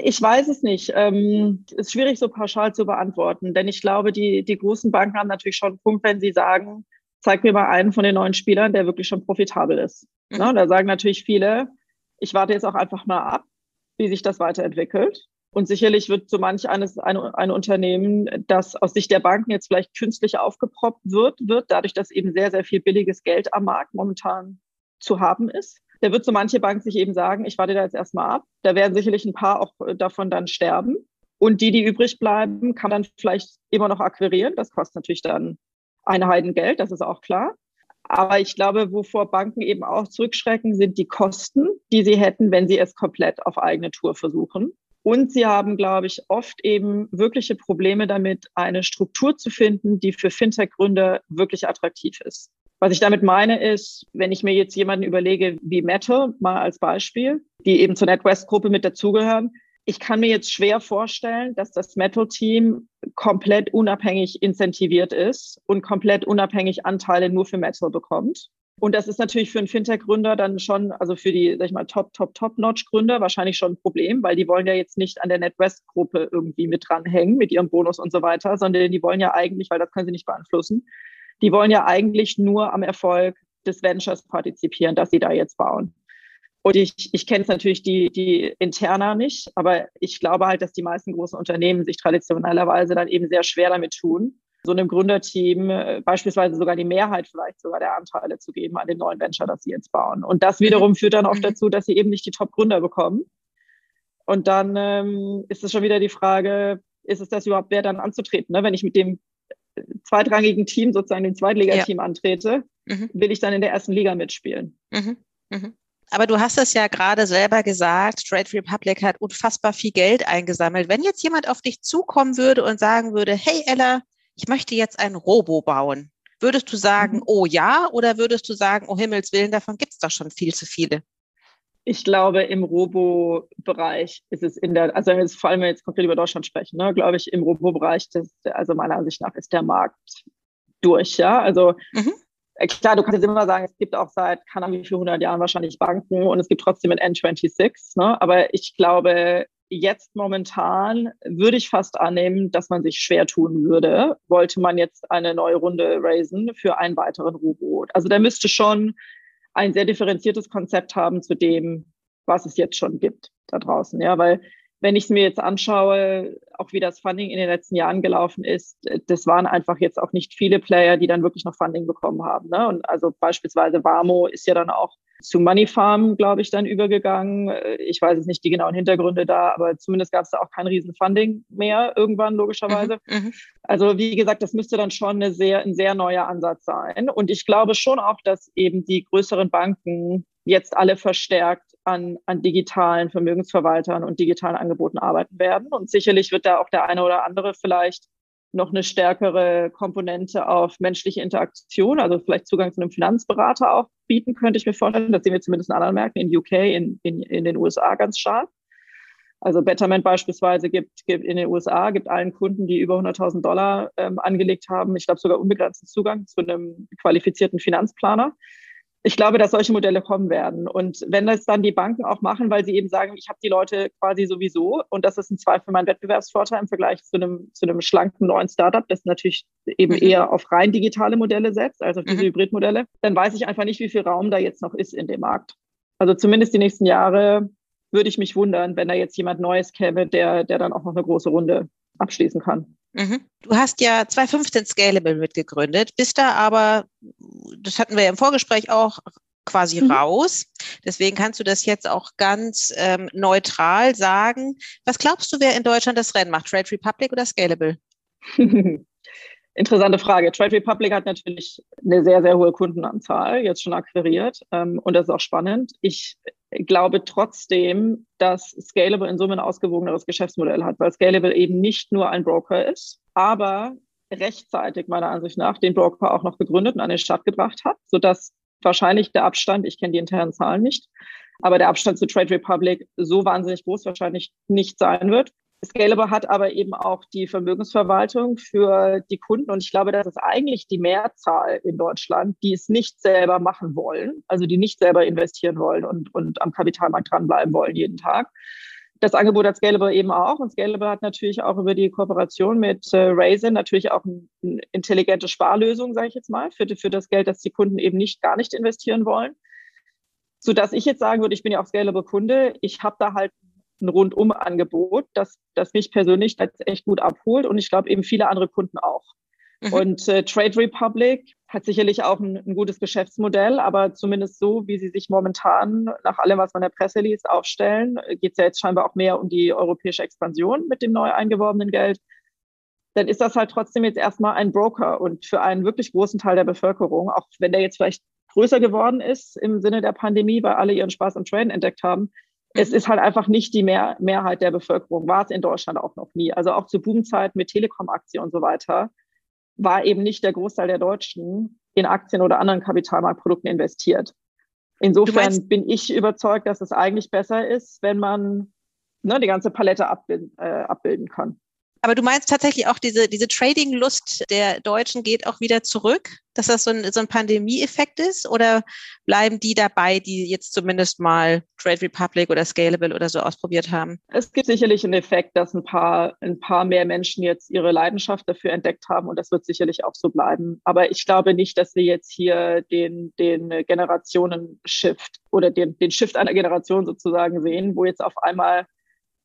[SPEAKER 1] Ich weiß es nicht. Ähm, ist schwierig so pauschal zu beantworten, denn ich glaube, die, die großen Banken haben natürlich schon einen Punkt, wenn sie sagen, zeig mir mal einen von den neuen Spielern, der wirklich schon profitabel ist. Mhm. Na, da sagen natürlich viele, ich warte jetzt auch einfach mal ab, wie sich das weiterentwickelt. Und sicherlich wird so manch eines ein, ein Unternehmen, das aus Sicht der Banken jetzt vielleicht künstlich aufgeproppt wird, wird, dadurch, dass eben sehr, sehr viel billiges Geld am Markt momentan zu haben ist. Da wird so manche Bank sich eben sagen, ich warte da jetzt erstmal ab. Da werden sicherlich ein paar auch äh, davon dann sterben. Und die, die übrig bleiben, kann dann vielleicht immer noch akquirieren. Das kostet natürlich dann eine Heidengeld, das ist auch klar. Aber ich glaube, wovor Banken eben auch zurückschrecken, sind die Kosten, die sie hätten, wenn sie es komplett auf eigene Tour versuchen. Und sie haben, glaube ich, oft eben wirkliche Probleme damit, eine Struktur zu finden, die für Fintech-Gründer wirklich attraktiv ist. Was ich damit meine ist, wenn ich mir jetzt jemanden überlege wie Metal, mal als Beispiel, die eben zur NetWest-Gruppe mit dazugehören, ich kann mir jetzt schwer vorstellen, dass das Metal-Team komplett unabhängig incentiviert ist und komplett unabhängig Anteile nur für Metal bekommt. Und das ist natürlich für einen Fintech-Gründer dann schon, also für die, sag ich mal, Top, Top, Top-Notch-Gründer wahrscheinlich schon ein Problem, weil die wollen ja jetzt nicht an der NetWest-Gruppe irgendwie mit dranhängen mit ihrem Bonus und so weiter, sondern die wollen ja eigentlich, weil das können sie nicht beeinflussen, die wollen ja eigentlich nur am Erfolg des Ventures partizipieren, dass sie da jetzt bauen. Und ich, ich kenne es natürlich die, die interner nicht, aber ich glaube halt, dass die meisten großen Unternehmen sich traditionellerweise dann eben sehr schwer damit tun, so einem Gründerteam äh, beispielsweise sogar die Mehrheit vielleicht sogar der Anteile zu geben an dem neuen Venture, das sie jetzt bauen. Und das wiederum führt dann oft mhm. dazu, dass sie eben nicht die Top-Gründer bekommen. Und dann ähm, ist es schon wieder die Frage, ist es das überhaupt wert, dann anzutreten? Ne? Wenn ich mit dem äh, zweitrangigen Team, sozusagen dem Zweitligateam ja. antrete, mhm. will ich dann in der ersten Liga mitspielen. Mhm.
[SPEAKER 3] Mhm. Aber du hast es ja gerade selber gesagt, Trade Republic hat unfassbar viel Geld eingesammelt. Wenn jetzt jemand auf dich zukommen würde und sagen würde, hey Ella, ich möchte jetzt ein Robo bauen. Würdest du sagen, mhm. oh ja, oder würdest du sagen, oh Himmels Willen, davon gibt es doch schon viel zu viele?
[SPEAKER 1] Ich glaube, im Robo-Bereich ist es in der, also jetzt, vor allem, wenn wir jetzt konkret über Deutschland sprechen, ne, glaube ich, im Robo-Bereich, also meiner Ansicht nach, ist der Markt durch, ja. Also mhm. Äh, klar, du kannst jetzt immer sagen, es gibt auch seit, keine Ahnung, wie viel hundert Jahren wahrscheinlich Banken und es gibt trotzdem ein N26, ne? Aber ich glaube, jetzt momentan würde ich fast annehmen, dass man sich schwer tun würde, wollte man jetzt eine neue Runde raisen für einen weiteren U-Boot. Also der müsste schon ein sehr differenziertes Konzept haben zu dem, was es jetzt schon gibt da draußen. Ja, weil wenn ich es mir jetzt anschaue, auch wie das Funding in den letzten Jahren gelaufen ist, das waren einfach jetzt auch nicht viele Player, die dann wirklich noch Funding bekommen haben. Ne? Und also beispielsweise Warmo ist ja dann auch zu Money Farm, glaube ich, dann übergegangen. Ich weiß jetzt nicht die genauen Hintergründe da, aber zumindest gab es da auch kein Riesenfunding mehr irgendwann, logischerweise. Mhm, mhm, also wie gesagt, das müsste dann schon eine sehr, ein sehr neuer Ansatz sein. Und ich glaube schon auch, dass eben die größeren Banken jetzt alle verstärkt an, an digitalen Vermögensverwaltern und digitalen Angeboten arbeiten werden. Und sicherlich wird da auch der eine oder andere vielleicht noch eine stärkere Komponente auf menschliche Interaktion, also vielleicht Zugang zu einem Finanzberater auch bieten, könnte ich mir vorstellen. Das sehen wir zumindest in anderen Märkten, in UK, in, in, in den USA ganz stark. Also Betterment beispielsweise gibt, gibt in den USA, gibt allen Kunden, die über 100.000 Dollar ähm, angelegt haben, ich glaube sogar unbegrenzten Zugang zu einem qualifizierten Finanzplaner ich glaube, dass solche Modelle kommen werden. Und wenn das dann die Banken auch machen, weil sie eben sagen, ich habe die Leute quasi sowieso und das ist ein Zweifel mein Wettbewerbsvorteil im Vergleich zu einem, zu einem schlanken neuen Startup, das natürlich eben mhm. eher auf rein digitale Modelle setzt, also auf diese mhm. Hybridmodelle, dann weiß ich einfach nicht, wie viel Raum da jetzt noch ist in dem Markt. Also zumindest die nächsten Jahre würde ich mich wundern, wenn da jetzt jemand Neues käme, der, der dann auch noch eine große Runde abschließen kann.
[SPEAKER 3] Mhm. Du hast ja 2015 Scalable mitgegründet, bist da aber, das hatten wir ja im Vorgespräch auch, quasi mhm. raus. Deswegen kannst du das jetzt auch ganz ähm, neutral sagen. Was glaubst du, wer in Deutschland das Rennen macht? Trade Republic oder Scalable?
[SPEAKER 1] Interessante Frage. Trade Republic hat natürlich eine sehr, sehr hohe Kundenanzahl jetzt schon akquiriert ähm, und das ist auch spannend. Ich glaube trotzdem, dass Scalable in Summe ein ausgewogeneres Geschäftsmodell hat, weil Scalable eben nicht nur ein Broker ist, aber rechtzeitig meiner Ansicht nach den Broker auch noch gegründet und an den Start gebracht hat, sodass wahrscheinlich der Abstand, ich kenne die internen Zahlen nicht, aber der Abstand zu Trade Republic so wahnsinnig groß wahrscheinlich nicht sein wird. Scalable hat aber eben auch die Vermögensverwaltung für die Kunden. Und ich glaube, das ist eigentlich die Mehrzahl in Deutschland, die es nicht selber machen wollen, also die nicht selber investieren wollen und, und am Kapitalmarkt dranbleiben wollen jeden Tag. Das Angebot hat Scalable eben auch. Und Scalable hat natürlich auch über die Kooperation mit äh, Raisin natürlich auch eine ein intelligente Sparlösung, sage ich jetzt mal, für, für das Geld, das die Kunden eben nicht gar nicht investieren wollen. Sodass ich jetzt sagen würde, ich bin ja auch Scalable-Kunde. Ich habe da halt ein Rundum-Angebot, das, das mich persönlich jetzt echt gut abholt und ich glaube eben viele andere Kunden auch. Mhm. Und äh, Trade Republic hat sicherlich auch ein, ein, gutes Geschäftsmodell, aber zumindest so, wie sie sich momentan nach allem, was man in der Presse liest, aufstellen, geht es ja jetzt scheinbar auch mehr um die europäische Expansion mit dem neu eingeworbenen Geld. Dann ist das halt trotzdem jetzt erstmal ein Broker und für einen wirklich großen Teil der Bevölkerung, auch wenn der jetzt vielleicht größer geworden ist im Sinne der Pandemie, weil alle ihren Spaß am Traden entdeckt haben, es ist halt einfach nicht die Mehr Mehrheit der Bevölkerung, war es in Deutschland auch noch nie. Also auch zu Boomzeiten mit Telekom-Aktien und so weiter war eben nicht der Großteil der Deutschen in Aktien oder anderen Kapitalmarktprodukten investiert. Insofern bin ich überzeugt, dass es eigentlich besser ist, wenn man ne, die ganze Palette abbilden, äh, abbilden kann.
[SPEAKER 3] Aber du meinst tatsächlich auch, diese, diese Trading-Lust der Deutschen geht auch wieder zurück, dass das so ein, so ein Pandemie-Effekt ist? Oder bleiben die dabei, die jetzt zumindest mal Trade Republic oder Scalable oder so ausprobiert haben?
[SPEAKER 1] Es gibt sicherlich einen Effekt, dass ein paar, ein paar mehr Menschen jetzt ihre Leidenschaft dafür entdeckt haben und das wird sicherlich auch so bleiben. Aber ich glaube nicht, dass wir jetzt hier den, den Generationen-Shift oder den, den Shift einer Generation sozusagen sehen, wo jetzt auf einmal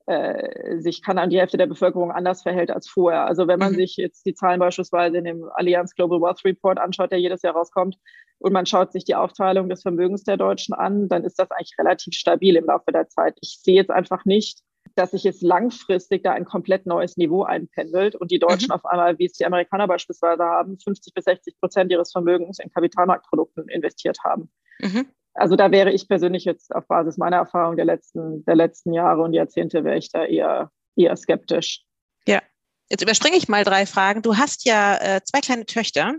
[SPEAKER 1] äh, sich kann an die Hälfte der Bevölkerung anders verhält als vorher. Also wenn man mhm. sich jetzt die Zahlen beispielsweise in dem Allianz Global Wealth Report anschaut, der jedes Jahr rauskommt, und man schaut sich die Aufteilung des Vermögens der Deutschen an, dann ist das eigentlich relativ stabil im Laufe der Zeit. Ich sehe jetzt einfach nicht, dass sich jetzt langfristig da ein komplett neues Niveau einpendelt und die Deutschen mhm. auf einmal, wie es die Amerikaner beispielsweise haben, 50 bis 60 Prozent ihres Vermögens in Kapitalmarktprodukten investiert haben. Mhm also da wäre ich persönlich jetzt auf Basis meiner Erfahrung der letzten, der letzten Jahre und Jahrzehnte wäre ich da eher, eher skeptisch.
[SPEAKER 3] Ja. Jetzt überspringe ich mal drei Fragen. Du hast ja äh, zwei kleine Töchter.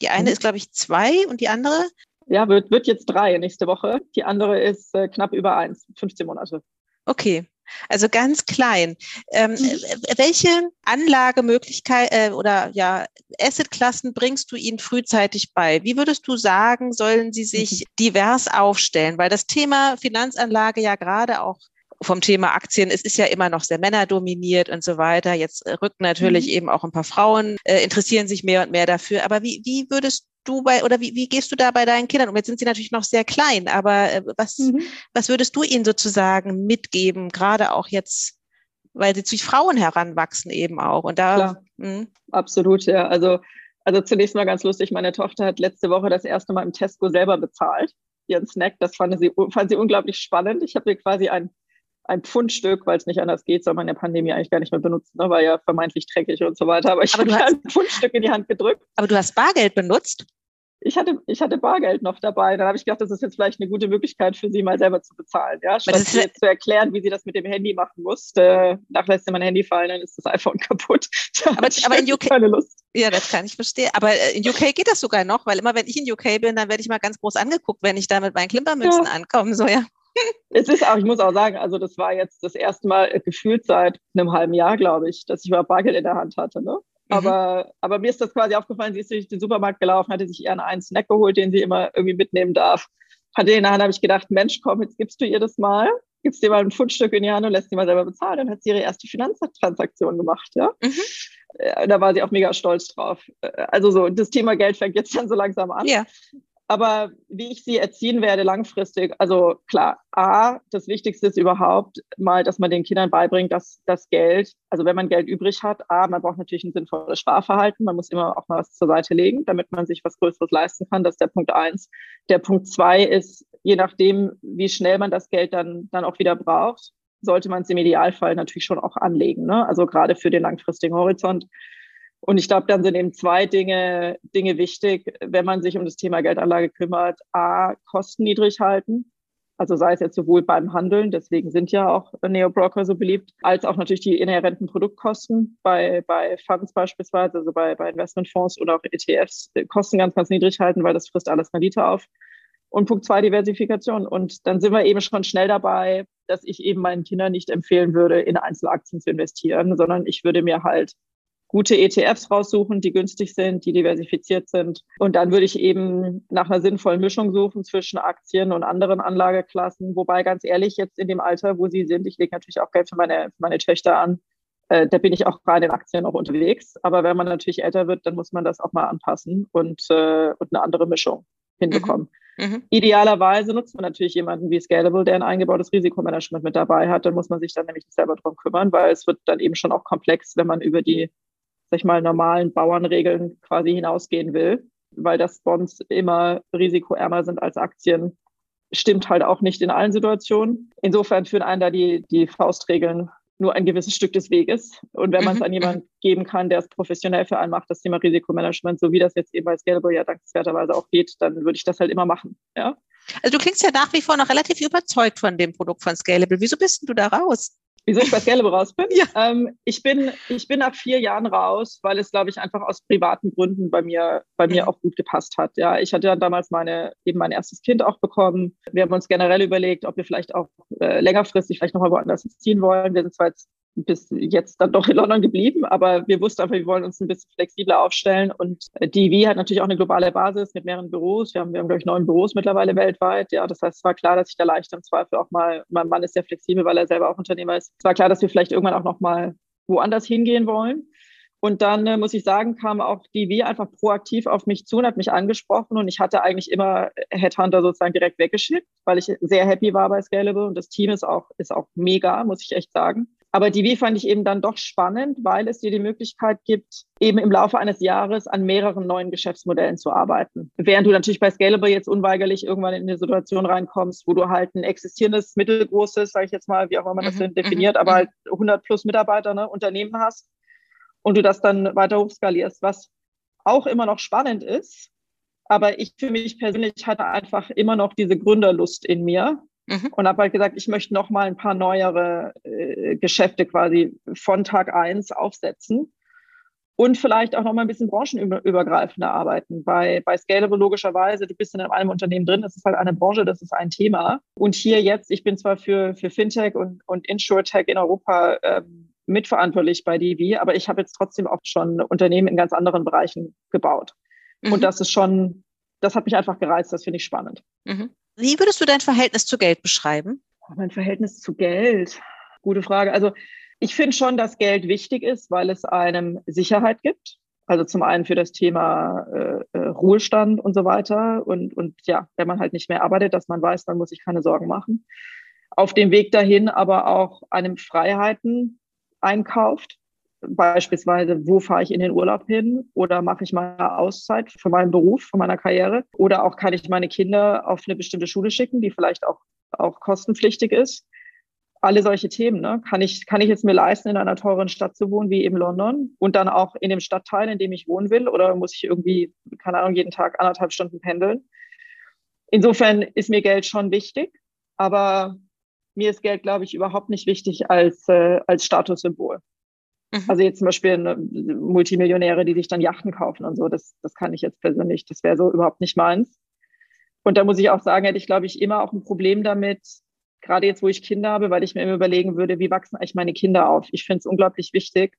[SPEAKER 3] Die eine mhm. ist, glaube ich, zwei und die andere?
[SPEAKER 1] Ja, wird, wird jetzt drei nächste Woche. Die andere ist äh, knapp über eins, 15 Monate.
[SPEAKER 3] Okay. Also ganz klein. Ähm, mhm. Äh, welche Anlagemöglichkeit äh, oder ja Assetklassen bringst du ihnen frühzeitig bei? Wie würdest du sagen, sollen sie sich mhm. divers aufstellen? Weil das Thema Finanzanlage ja gerade auch vom Thema Aktien, es ist ja immer noch sehr männerdominiert und so weiter. Jetzt rücken natürlich mhm. eben auch ein paar Frauen, äh, interessieren sich mehr und mehr dafür. Aber wie, wie würdest du bei oder wie, wie gehst du da bei deinen Kindern um? Jetzt sind sie natürlich noch sehr klein, aber äh, was, mhm. was würdest du ihnen sozusagen mitgeben, gerade auch jetzt, weil sie zu Frauen heranwachsen eben auch? Und da
[SPEAKER 1] Klar. Hm? absolut, ja. Also, also zunächst mal ganz lustig, meine Tochter hat letzte Woche das erste Mal im Tesco selber bezahlt, ihren Snack. Das fand sie, fand sie unglaublich spannend. Ich habe ihr quasi ein ein Pfundstück, weil es nicht anders geht, soll man in der Pandemie eigentlich gar nicht mehr benutzen, ne? war ja vermeintlich dreckig und so weiter. Aber ich habe ein Pfundstück in die Hand gedrückt.
[SPEAKER 3] Aber du hast Bargeld benutzt?
[SPEAKER 1] ich hatte, ich hatte Bargeld noch dabei. Dann habe ich gedacht, das ist jetzt vielleicht eine gute Möglichkeit für sie mal selber zu bezahlen. Ja, statt sie jetzt zu erklären, wie sie das mit dem Handy machen muss. Äh, lässt sie mein Handy fallen, dann ist das iPhone kaputt.
[SPEAKER 3] aber, aber in UK, keine Lust. Ja, das kann ich verstehen. Aber äh, in UK geht das sogar noch, weil immer wenn ich in UK bin, dann werde ich mal ganz groß angeguckt, wenn ich da mit meinen Klimpermünzen ja. ankomme. So, ja.
[SPEAKER 1] Es ist auch, ich muss auch sagen, also das war jetzt das erste Mal äh, gefühlt seit einem halben Jahr, glaube ich, dass ich überhaupt Bargeld in der Hand hatte. Ne? Mhm. Aber, aber mir ist das quasi aufgefallen, sie ist durch den Supermarkt gelaufen, hatte sich eher einen Snack geholt, den sie immer irgendwie mitnehmen darf. Hatte in der Hand, habe ich gedacht, Mensch, komm, jetzt gibst du ihr das mal, gibst dir mal ein Fundstück in die Hand und lässt sie mal selber bezahlen. Dann hat sie ihre erste Finanztransaktion gemacht, ja. Mhm. Äh, da war sie auch mega stolz drauf. Äh, also so, das Thema Geld fängt jetzt dann so langsam an. Ja. Aber wie ich sie erziehen werde langfristig, also klar, A, das Wichtigste ist überhaupt mal, dass man den Kindern beibringt, dass das Geld, also wenn man Geld übrig hat, A, man braucht natürlich ein sinnvolles Sparverhalten, man muss immer auch mal was zur Seite legen, damit man sich was Größeres leisten kann. Das ist der Punkt eins. Der Punkt zwei ist, je nachdem, wie schnell man das Geld dann, dann auch wieder braucht, sollte man es im Idealfall natürlich schon auch anlegen. Ne? Also gerade für den langfristigen Horizont. Und ich glaube, dann sind eben zwei Dinge, Dinge wichtig, wenn man sich um das Thema Geldanlage kümmert. A, Kosten niedrig halten. Also sei es jetzt sowohl beim Handeln, deswegen sind ja auch Neo-Broker so beliebt, als auch natürlich die inhärenten Produktkosten bei, bei Funds beispielsweise, also bei, bei Investmentfonds oder auch ETFs, Kosten ganz, ganz niedrig halten, weil das frisst alles Rendite auf. Und Punkt zwei, Diversifikation. Und dann sind wir eben schon schnell dabei, dass ich eben meinen Kindern nicht empfehlen würde, in Einzelaktien zu investieren, sondern ich würde mir halt gute ETFs raussuchen, die günstig sind, die diversifiziert sind. Und dann würde ich eben nach einer sinnvollen Mischung suchen zwischen Aktien und anderen Anlageklassen. Wobei ganz ehrlich, jetzt in dem Alter, wo sie sind, ich lege natürlich auch Geld für meine, für meine Töchter an, äh, da bin ich auch gerade in Aktien auch unterwegs. Aber wenn man natürlich älter wird, dann muss man das auch mal anpassen und, äh, und eine andere Mischung hinbekommen. Mhm. Mhm. Idealerweise nutzt man natürlich jemanden wie Scalable, der ein eingebautes Risikomanagement mit dabei hat. Dann muss man sich dann nämlich selber drum kümmern, weil es wird dann eben schon auch komplex, wenn man über die sag ich mal, normalen Bauernregeln quasi hinausgehen will, weil das Bonds immer risikoärmer sind als Aktien, stimmt halt auch nicht in allen Situationen. Insofern führen einen da die, die Faustregeln nur ein gewisses Stück des Weges. Und wenn man es mhm. an jemanden geben kann, der es professionell für einen macht, das Thema Risikomanagement, so wie das jetzt eben bei Scalable ja dankenswerterweise auch geht, dann würde ich das halt immer machen. Ja?
[SPEAKER 3] Also du klingst ja nach wie vor noch relativ überzeugt von dem Produkt von Scalable. Wieso bist du da raus?
[SPEAKER 1] Wieso ich bei Scalable raus bin? Ja. Ähm, ich bin? Ich bin nach vier Jahren raus, weil es, glaube ich, einfach aus privaten Gründen bei mir, bei mir mhm. auch gut gepasst hat. Ja, ich hatte ja damals meine, eben mein erstes Kind auch bekommen. Wir haben uns generell überlegt, ob wir vielleicht auch äh, längerfristig vielleicht nochmal woanders ziehen wollen. Wir sind zwar jetzt bis jetzt dann doch in London geblieben, aber wir wussten einfach, wir wollen uns ein bisschen flexibler aufstellen und die DV hat natürlich auch eine globale Basis mit mehreren Büros. Wir haben, wir haben, glaube ich, neun Büros mittlerweile weltweit. Ja, das heißt, es war klar, dass ich da leicht im Zweifel auch mal, mein Mann ist sehr flexibel, weil er selber auch Unternehmer ist. Es war klar, dass wir vielleicht irgendwann auch noch mal woanders hingehen wollen. Und dann äh, muss ich sagen, kam auch die W einfach proaktiv auf mich zu und hat mich angesprochen. Und ich hatte eigentlich immer Headhunter sozusagen direkt weggeschickt, weil ich sehr happy war bei Scalable und das Team ist auch, ist auch mega, muss ich echt sagen. Aber die W fand ich eben dann doch spannend, weil es dir die Möglichkeit gibt, eben im Laufe eines Jahres an mehreren neuen Geschäftsmodellen zu arbeiten. Während du natürlich bei Scalable jetzt unweigerlich irgendwann in eine Situation reinkommst, wo du halt ein existierendes, mittelgroßes, sage ich jetzt mal, wie auch immer man das mhm, definiert, mhm, aber mhm. halt 100 plus Mitarbeiter, ne, Unternehmen hast und du das dann weiter hochskalierst, was auch immer noch spannend ist. Aber ich für mich persönlich hatte einfach immer noch diese Gründerlust in mir Mhm. Und habe halt gesagt, ich möchte noch mal ein paar neuere äh, Geschäfte quasi von Tag eins aufsetzen und vielleicht auch noch mal ein bisschen branchenübergreifender arbeiten. Bei, bei Scalable logischerweise, du bist in einem Unternehmen drin, das ist halt eine Branche, das ist ein Thema. Und hier jetzt, ich bin zwar für, für Fintech und, und InsurTech in Europa ähm, mitverantwortlich bei DV, aber ich habe jetzt trotzdem auch schon Unternehmen in ganz anderen Bereichen gebaut. Mhm. Und das ist schon, das hat mich einfach gereizt, das finde ich spannend.
[SPEAKER 3] Mhm. Wie würdest du dein Verhältnis zu Geld beschreiben?
[SPEAKER 1] Mein Verhältnis zu Geld. Gute Frage. Also ich finde schon, dass Geld wichtig ist, weil es einem Sicherheit gibt. Also zum einen für das Thema äh, äh, Ruhestand und so weiter. Und, und ja, wenn man halt nicht mehr arbeitet, dass man weiß, dann muss ich keine Sorgen machen. Auf dem Weg dahin aber auch einem Freiheiten einkauft. Beispielsweise, wo fahre ich in den Urlaub hin oder mache ich mal Auszeit für meinen Beruf, für meiner Karriere? Oder auch kann ich meine Kinder auf eine bestimmte Schule schicken, die vielleicht auch, auch kostenpflichtig ist? Alle solche Themen, ne? Kann ich, kann ich jetzt mir leisten, in einer teuren Stadt zu wohnen, wie eben London und dann auch in dem Stadtteil, in dem ich wohnen will? Oder muss ich irgendwie, keine Ahnung, jeden Tag anderthalb Stunden pendeln? Insofern ist mir Geld schon wichtig, aber mir ist Geld, glaube ich, überhaupt nicht wichtig als, äh, als Statussymbol. Mhm. Also jetzt zum Beispiel Multimillionäre, die sich dann Yachten kaufen und so, das, das kann ich jetzt persönlich, das wäre so überhaupt nicht meins. Und da muss ich auch sagen, hätte ich, glaube ich, immer auch ein Problem damit, gerade jetzt, wo ich Kinder habe, weil ich mir immer überlegen würde, wie wachsen eigentlich meine Kinder auf? Ich finde es unglaublich wichtig,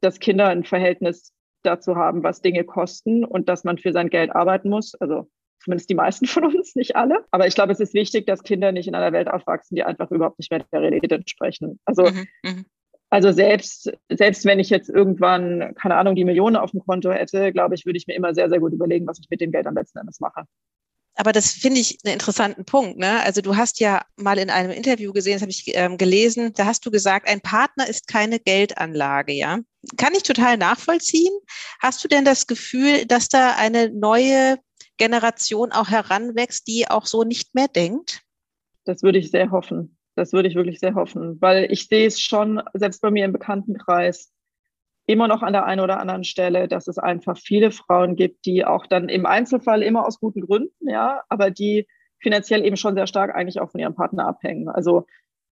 [SPEAKER 1] dass Kinder ein Verhältnis dazu haben, was Dinge kosten und dass man für sein Geld arbeiten muss. Also zumindest die meisten von uns, nicht alle. Aber ich glaube, es ist wichtig, dass Kinder nicht in einer Welt aufwachsen, die einfach überhaupt nicht mehr der Realität entsprechen. Also mhm, mhm. Also selbst, selbst wenn ich jetzt irgendwann, keine Ahnung, die Millionen auf dem Konto hätte, glaube ich, würde ich mir immer sehr, sehr gut überlegen, was ich mit dem Geld am letzten Endes mache.
[SPEAKER 3] Aber das finde ich einen interessanten Punkt. Ne? Also du hast ja mal in einem Interview gesehen, das habe ich ähm, gelesen, da hast du gesagt, ein Partner ist keine Geldanlage, ja. Kann ich total nachvollziehen. Hast du denn das Gefühl, dass da eine neue Generation auch heranwächst, die auch so nicht mehr denkt?
[SPEAKER 1] Das würde ich sehr hoffen. Das würde ich wirklich sehr hoffen, weil ich sehe es schon, selbst bei mir im Bekanntenkreis, immer noch an der einen oder anderen Stelle, dass es einfach viele Frauen gibt, die auch dann im Einzelfall immer aus guten Gründen, ja, aber die finanziell eben schon sehr stark eigentlich auch von ihrem Partner abhängen. Also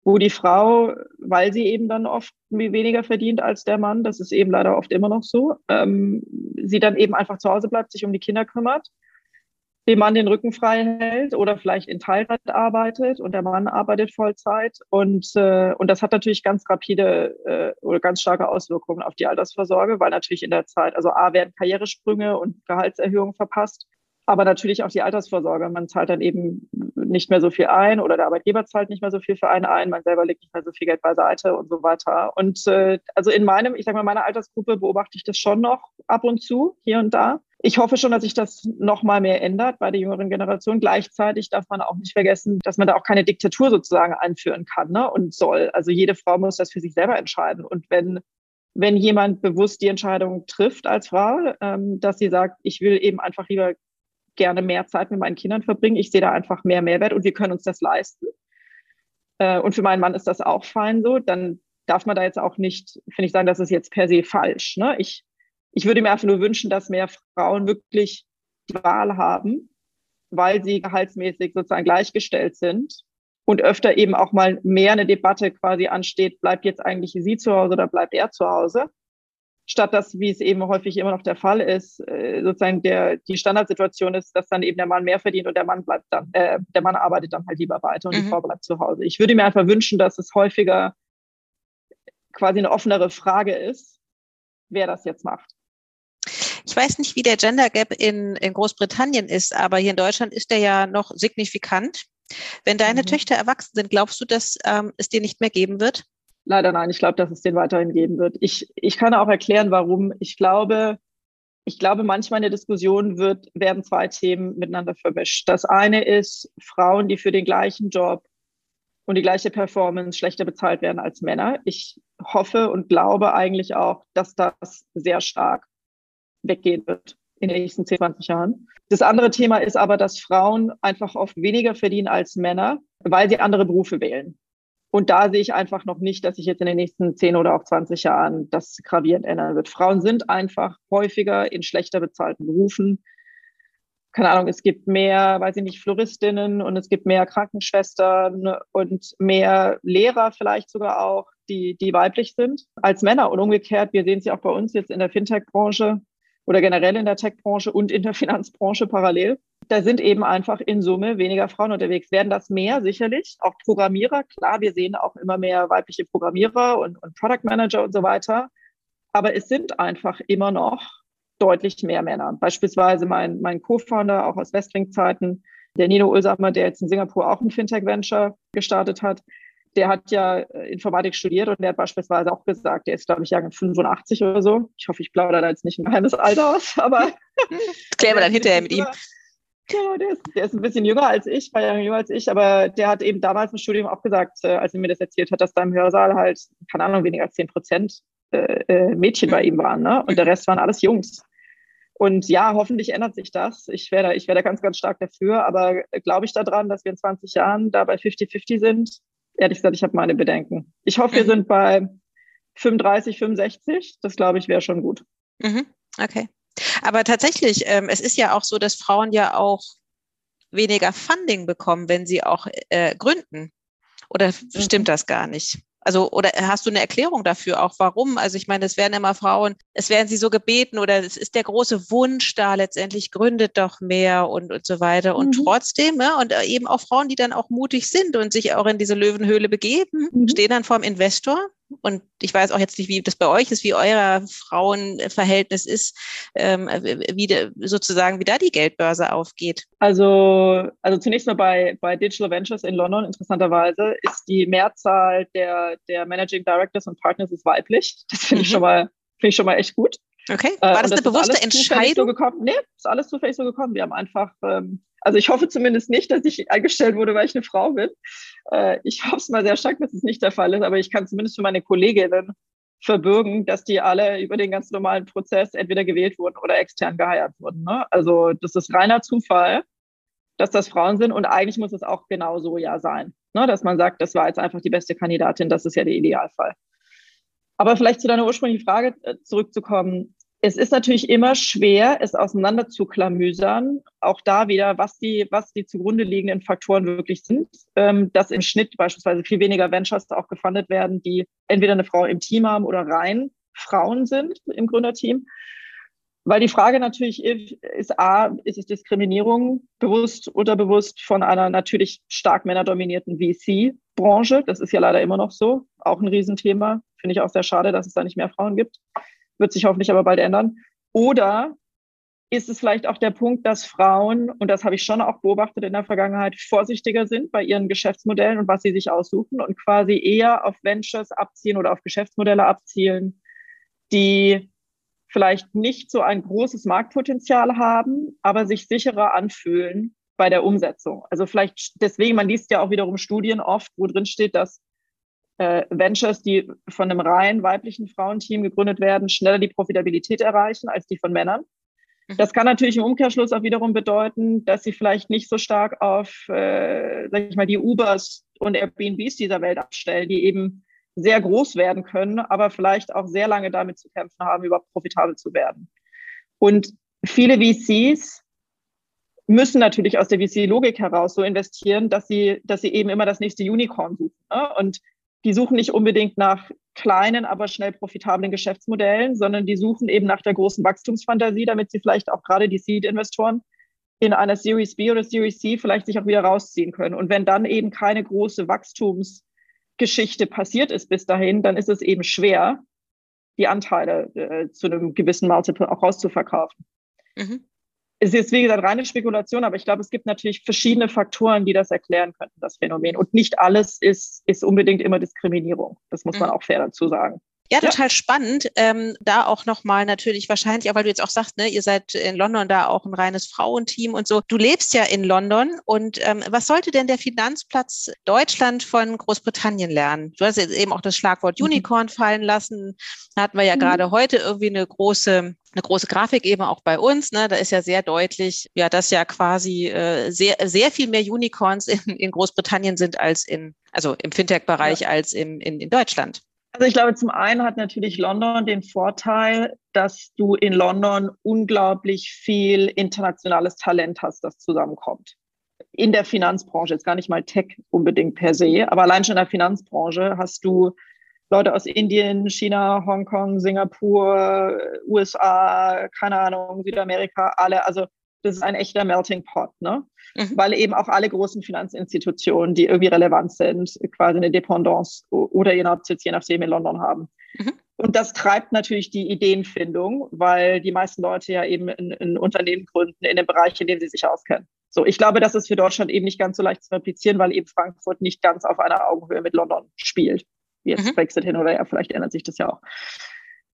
[SPEAKER 1] wo die Frau, weil sie eben dann oft weniger verdient als der Mann, das ist eben leider oft immer noch so, ähm, sie dann eben einfach zu Hause bleibt, sich um die Kinder kümmert dem Mann den Rücken frei hält oder vielleicht in Teilzeit arbeitet und der Mann arbeitet Vollzeit. Und, äh, und das hat natürlich ganz rapide äh, oder ganz starke Auswirkungen auf die Altersvorsorge, weil natürlich in der Zeit, also A, werden Karrieresprünge und Gehaltserhöhungen verpasst, aber natürlich auch die Altersvorsorge. Man zahlt dann eben nicht mehr so viel ein oder der Arbeitgeber zahlt nicht mehr so viel für einen ein, man selber legt nicht mehr so viel Geld beiseite und so weiter. Und äh, also in meinem, ich sage mal, meiner Altersgruppe beobachte ich das schon noch ab und zu, hier und da. Ich hoffe schon, dass sich das noch mal mehr ändert bei der jüngeren Generation. Gleichzeitig darf man auch nicht vergessen, dass man da auch keine Diktatur sozusagen einführen kann ne, und soll. Also jede Frau muss das für sich selber entscheiden. Und wenn wenn jemand bewusst die Entscheidung trifft als Frau, ähm, dass sie sagt, ich will eben einfach lieber gerne mehr Zeit mit meinen Kindern verbringen, ich sehe da einfach mehr Mehrwert und wir können uns das leisten. Äh, und für meinen Mann ist das auch fein so, dann darf man da jetzt auch nicht, finde ich, sagen, das ist jetzt per se falsch. Ne? Ich ich würde mir einfach nur wünschen, dass mehr Frauen wirklich die Wahl haben, weil sie gehaltsmäßig sozusagen gleichgestellt sind und öfter eben auch mal mehr eine Debatte quasi ansteht, bleibt jetzt eigentlich sie zu Hause oder bleibt er zu Hause? Statt dass, wie es eben häufig immer noch der Fall ist, äh, sozusagen der, die Standardsituation ist, dass dann eben der Mann mehr verdient und der Mann bleibt dann, äh, der Mann arbeitet dann halt lieber weiter und mhm. die Frau bleibt zu Hause. Ich würde mir einfach wünschen, dass es häufiger quasi eine offenere Frage ist, wer das jetzt macht.
[SPEAKER 3] Ich weiß nicht, wie der Gender Gap in, in Großbritannien ist, aber hier in Deutschland ist der ja noch signifikant. Wenn deine mhm. Töchter erwachsen sind, glaubst du, dass ähm, es dir nicht mehr geben wird?
[SPEAKER 1] Leider nein, ich glaube, dass es den weiterhin geben wird. Ich, ich kann auch erklären, warum. Ich glaube, ich glaube, manchmal in der Diskussion wird, werden zwei Themen miteinander vermischt. Das eine ist Frauen, die für den gleichen Job und die gleiche Performance schlechter bezahlt werden als Männer. Ich hoffe und glaube eigentlich auch, dass das sehr stark weggehen wird in den nächsten 10, 20 Jahren. Das andere Thema ist aber, dass Frauen einfach oft weniger verdienen als Männer, weil sie andere Berufe wählen. Und da sehe ich einfach noch nicht, dass sich jetzt in den nächsten 10 oder auch 20 Jahren das gravierend ändern wird. Frauen sind einfach häufiger in schlechter bezahlten Berufen. Keine Ahnung, es gibt mehr, weiß ich nicht, Floristinnen und es gibt mehr Krankenschwestern und mehr Lehrer vielleicht sogar auch, die, die weiblich sind als Männer. Und umgekehrt, wir sehen es ja auch bei uns jetzt in der Fintech-Branche oder generell in der Tech-Branche und in der Finanzbranche parallel. Da sind eben einfach in Summe weniger Frauen unterwegs. Werden das mehr? Sicherlich. Auch Programmierer, klar, wir sehen auch immer mehr weibliche Programmierer und, und Product Manager und so weiter. Aber es sind einfach immer noch deutlich mehr Männer. Beispielsweise mein, mein Co-Founder, auch aus Westwing-Zeiten, der Nino Ulsamer, der jetzt in Singapur auch ein Fintech-Venture gestartet hat, der hat ja äh, Informatik studiert und der hat beispielsweise auch gesagt, der ist, glaube ich, Jahrgang 85 oder so. Ich hoffe, ich plaudere da jetzt nicht ein geheimes Alter aus, aber.
[SPEAKER 3] Klären wir dann hinterher mit ihm.
[SPEAKER 1] Ja, der ist, der ist ein bisschen jünger als ich, paar Jahre jünger als ich, aber der hat eben damals im Studium auch gesagt, äh, als er mir das erzählt hat, dass da im Hörsaal halt, keine Ahnung, weniger als 10 Prozent äh, Mädchen bei ihm waren, ne? Und der Rest waren alles Jungs. Und ja, hoffentlich ändert sich das. Ich wäre da, ich wäre da ganz, ganz stark dafür. Aber glaube ich daran, dass wir in 20 Jahren da bei 50-50 sind? Ehrlich gesagt, ich habe meine Bedenken. Ich hoffe, wir mhm. sind bei 35, 65. Das glaube ich wäre schon gut.
[SPEAKER 3] Mhm. Okay. Aber tatsächlich, ähm, es ist ja auch so, dass Frauen ja auch weniger Funding bekommen, wenn sie auch äh, gründen. Oder mhm. stimmt das gar nicht? Also, oder hast du eine Erklärung dafür auch, warum? Also, ich meine, es werden immer Frauen, es werden sie so gebeten oder es ist der große Wunsch da letztendlich, gründet doch mehr und, und so weiter. Und mhm. trotzdem, ja, und äh, eben auch Frauen, die dann auch mutig sind und sich auch in diese Löwenhöhle begeben, mhm. stehen dann vor dem Investor und ich weiß auch jetzt nicht, wie das bei euch ist, wie euer Frauenverhältnis ist, ähm, wie de, sozusagen, wie da die Geldbörse aufgeht.
[SPEAKER 1] Also, also zunächst mal bei, bei Digital Ventures in London, interessanterweise, ist die Mehrzahl der, der Managing Directors und Partners ist weiblich. Das finde ich mhm. schon mal, finde ich schon mal echt gut.
[SPEAKER 3] Okay. War das, das eine bewusste Entscheidung?
[SPEAKER 1] So gekommen. Nee, ist alles zufällig so gekommen. Wir haben einfach ähm, also ich hoffe zumindest nicht, dass ich eingestellt wurde, weil ich eine Frau bin. Äh, ich hoffe es mal sehr stark, dass es nicht der Fall ist, aber ich kann zumindest für meine Kolleginnen verbürgen, dass die alle über den ganz normalen Prozess entweder gewählt wurden oder extern geheiert wurden. Ne? Also das ist reiner Zufall, dass das Frauen sind und eigentlich muss es auch genau so ja sein, ne? dass man sagt, das war jetzt einfach die beste Kandidatin, das ist ja der Idealfall. Aber vielleicht zu deiner ursprünglichen Frage äh, zurückzukommen es ist natürlich immer schwer, es auseinander zu klamüsern. Auch da wieder, was die, was die zugrunde liegenden Faktoren wirklich sind. Ähm, dass im Schnitt beispielsweise viel weniger Ventures auch gefundet werden, die entweder eine Frau im Team haben oder rein Frauen sind im Gründerteam. Weil die Frage natürlich ist, ist A, ist es Diskriminierung bewusst oder bewusst von einer natürlich stark männerdominierten VC-Branche? Das ist ja leider immer noch so. Auch ein Riesenthema. Finde ich auch sehr schade, dass es da nicht mehr Frauen gibt. Wird sich hoffentlich aber bald ändern. Oder ist es vielleicht auch der Punkt, dass Frauen, und das habe ich schon auch beobachtet in der Vergangenheit, vorsichtiger sind bei ihren Geschäftsmodellen und was sie sich aussuchen und quasi eher auf Ventures abzielen oder auf Geschäftsmodelle abzielen, die vielleicht nicht so ein großes Marktpotenzial haben, aber sich sicherer anfühlen bei der Umsetzung. Also vielleicht deswegen, man liest ja auch wiederum Studien oft, wo drin steht, dass äh, Ventures, die von einem rein weiblichen Frauenteam gegründet werden, schneller die Profitabilität erreichen als die von Männern. Mhm. Das kann natürlich im Umkehrschluss auch wiederum bedeuten, dass sie vielleicht nicht so stark auf, äh, sag ich mal, die Ubers und Airbnbs dieser Welt abstellen, die eben sehr groß werden können, aber vielleicht auch sehr lange damit zu kämpfen haben, überhaupt profitabel zu werden. Und viele VCs müssen natürlich aus der VC-Logik heraus so investieren, dass sie, dass sie eben immer das nächste Unicorn suchen. Ne? Und die suchen nicht unbedingt nach kleinen, aber schnell profitablen Geschäftsmodellen, sondern die suchen eben nach der großen Wachstumsfantasie, damit sie vielleicht auch gerade die Seed-Investoren in einer Series B oder Series C vielleicht sich auch wieder rausziehen können. Und wenn dann eben keine große Wachstumsgeschichte passiert ist bis dahin, dann ist es eben schwer, die Anteile äh, zu einem gewissen Multiple auch rauszuverkaufen. Mhm es ist, wie gesagt, reine Spekulation, aber ich glaube, es gibt natürlich verschiedene Faktoren, die das erklären könnten, das Phänomen. Und nicht alles ist, ist unbedingt immer Diskriminierung. Das muss man mhm. auch fair dazu sagen.
[SPEAKER 3] Ja, total ja. spannend. Ähm, da auch nochmal natürlich wahrscheinlich, auch weil du jetzt auch sagst, ne, ihr seid in London da auch ein reines Frauenteam und so. Du lebst ja in London und ähm, was sollte denn der Finanzplatz Deutschland von Großbritannien lernen? Du hast jetzt eben auch das Schlagwort mhm. Unicorn fallen lassen. Da hatten wir ja mhm. gerade heute irgendwie eine große eine große Grafik eben auch bei uns. Ne? Da ist ja sehr deutlich, ja, dass ja quasi äh, sehr, sehr viel mehr Unicorns in, in Großbritannien sind als in, also im Fintech-Bereich ja. als im, in, in Deutschland.
[SPEAKER 1] Also ich glaube, zum einen hat natürlich London den Vorteil, dass du in London unglaublich viel internationales Talent hast, das zusammenkommt. In der Finanzbranche, jetzt gar nicht mal Tech unbedingt per se, aber allein schon in der Finanzbranche hast du Leute aus Indien, China, Hongkong, Singapur, USA, keine Ahnung, Südamerika, alle. Also das ist ein echter Melting Pot, ne? Mhm. Weil eben auch alle großen Finanzinstitutionen, die irgendwie relevant sind, quasi eine Dependance oder ihren Hauptsitz je nachdem in London haben. Mhm. Und das treibt natürlich die Ideenfindung, weil die meisten Leute ja eben ein, Unternehmen gründen in dem Bereich, in dem sie sich auskennen. So, ich glaube, das ist für Deutschland eben nicht ganz so leicht zu replizieren, weil eben Frankfurt nicht ganz auf einer Augenhöhe mit London spielt. Jetzt mhm. Brexit hin oder ja, vielleicht ändert sich das ja auch.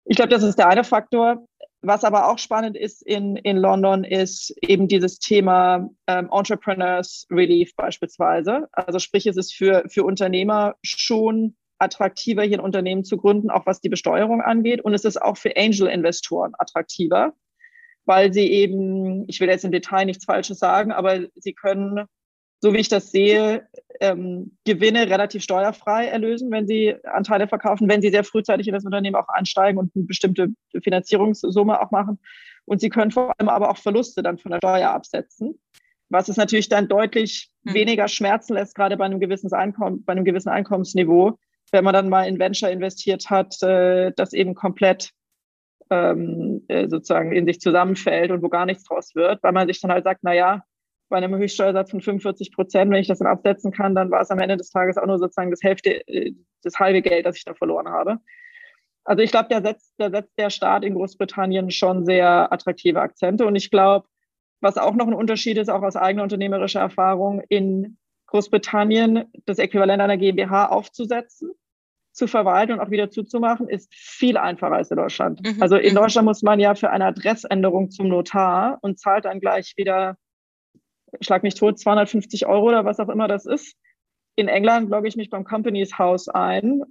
[SPEAKER 1] Ich glaube, das ist der eine Faktor. Was aber auch spannend ist in, in London, ist eben dieses Thema ähm, Entrepreneurs Relief beispielsweise. Also sprich, es ist für, für Unternehmer schon attraktiver, hier ein Unternehmen zu gründen, auch was die Besteuerung angeht. Und es ist auch für Angel-Investoren attraktiver, weil sie eben, ich will jetzt im Detail nichts Falsches sagen, aber sie können so wie ich das sehe, ähm, Gewinne relativ steuerfrei erlösen, wenn sie Anteile verkaufen, wenn sie sehr frühzeitig in das Unternehmen auch einsteigen und eine bestimmte Finanzierungssumme auch machen. Und sie können vor allem aber auch Verluste dann von der Steuer absetzen, was es natürlich dann deutlich hm. weniger schmerzen lässt, gerade bei einem gewissen Einkommen, bei einem gewissen Einkommensniveau, wenn man dann mal in Venture investiert hat, äh, das eben komplett ähm, äh, sozusagen in sich zusammenfällt und wo gar nichts draus wird, weil man sich dann halt sagt, na ja, bei einem Höchststeuersatz von 45 Prozent, wenn ich das dann absetzen kann, dann war es am Ende des Tages auch nur sozusagen das Hälfte, äh, das halbe Geld, das ich da verloren habe. Also ich glaube, da setzt, da setzt der Staat in Großbritannien schon sehr attraktive Akzente. Und ich glaube, was auch noch ein Unterschied ist, auch aus eigener unternehmerischer Erfahrung, in Großbritannien das Äquivalent einer GmbH aufzusetzen, zu verwalten und auch wieder zuzumachen, ist viel einfacher als in Deutschland. Mhm. Also in mhm. Deutschland muss man ja für eine Adressänderung zum Notar und zahlt dann gleich wieder schlag mich tot, 250 Euro oder was auch immer das ist. In England logge ich mich beim Companies House ein,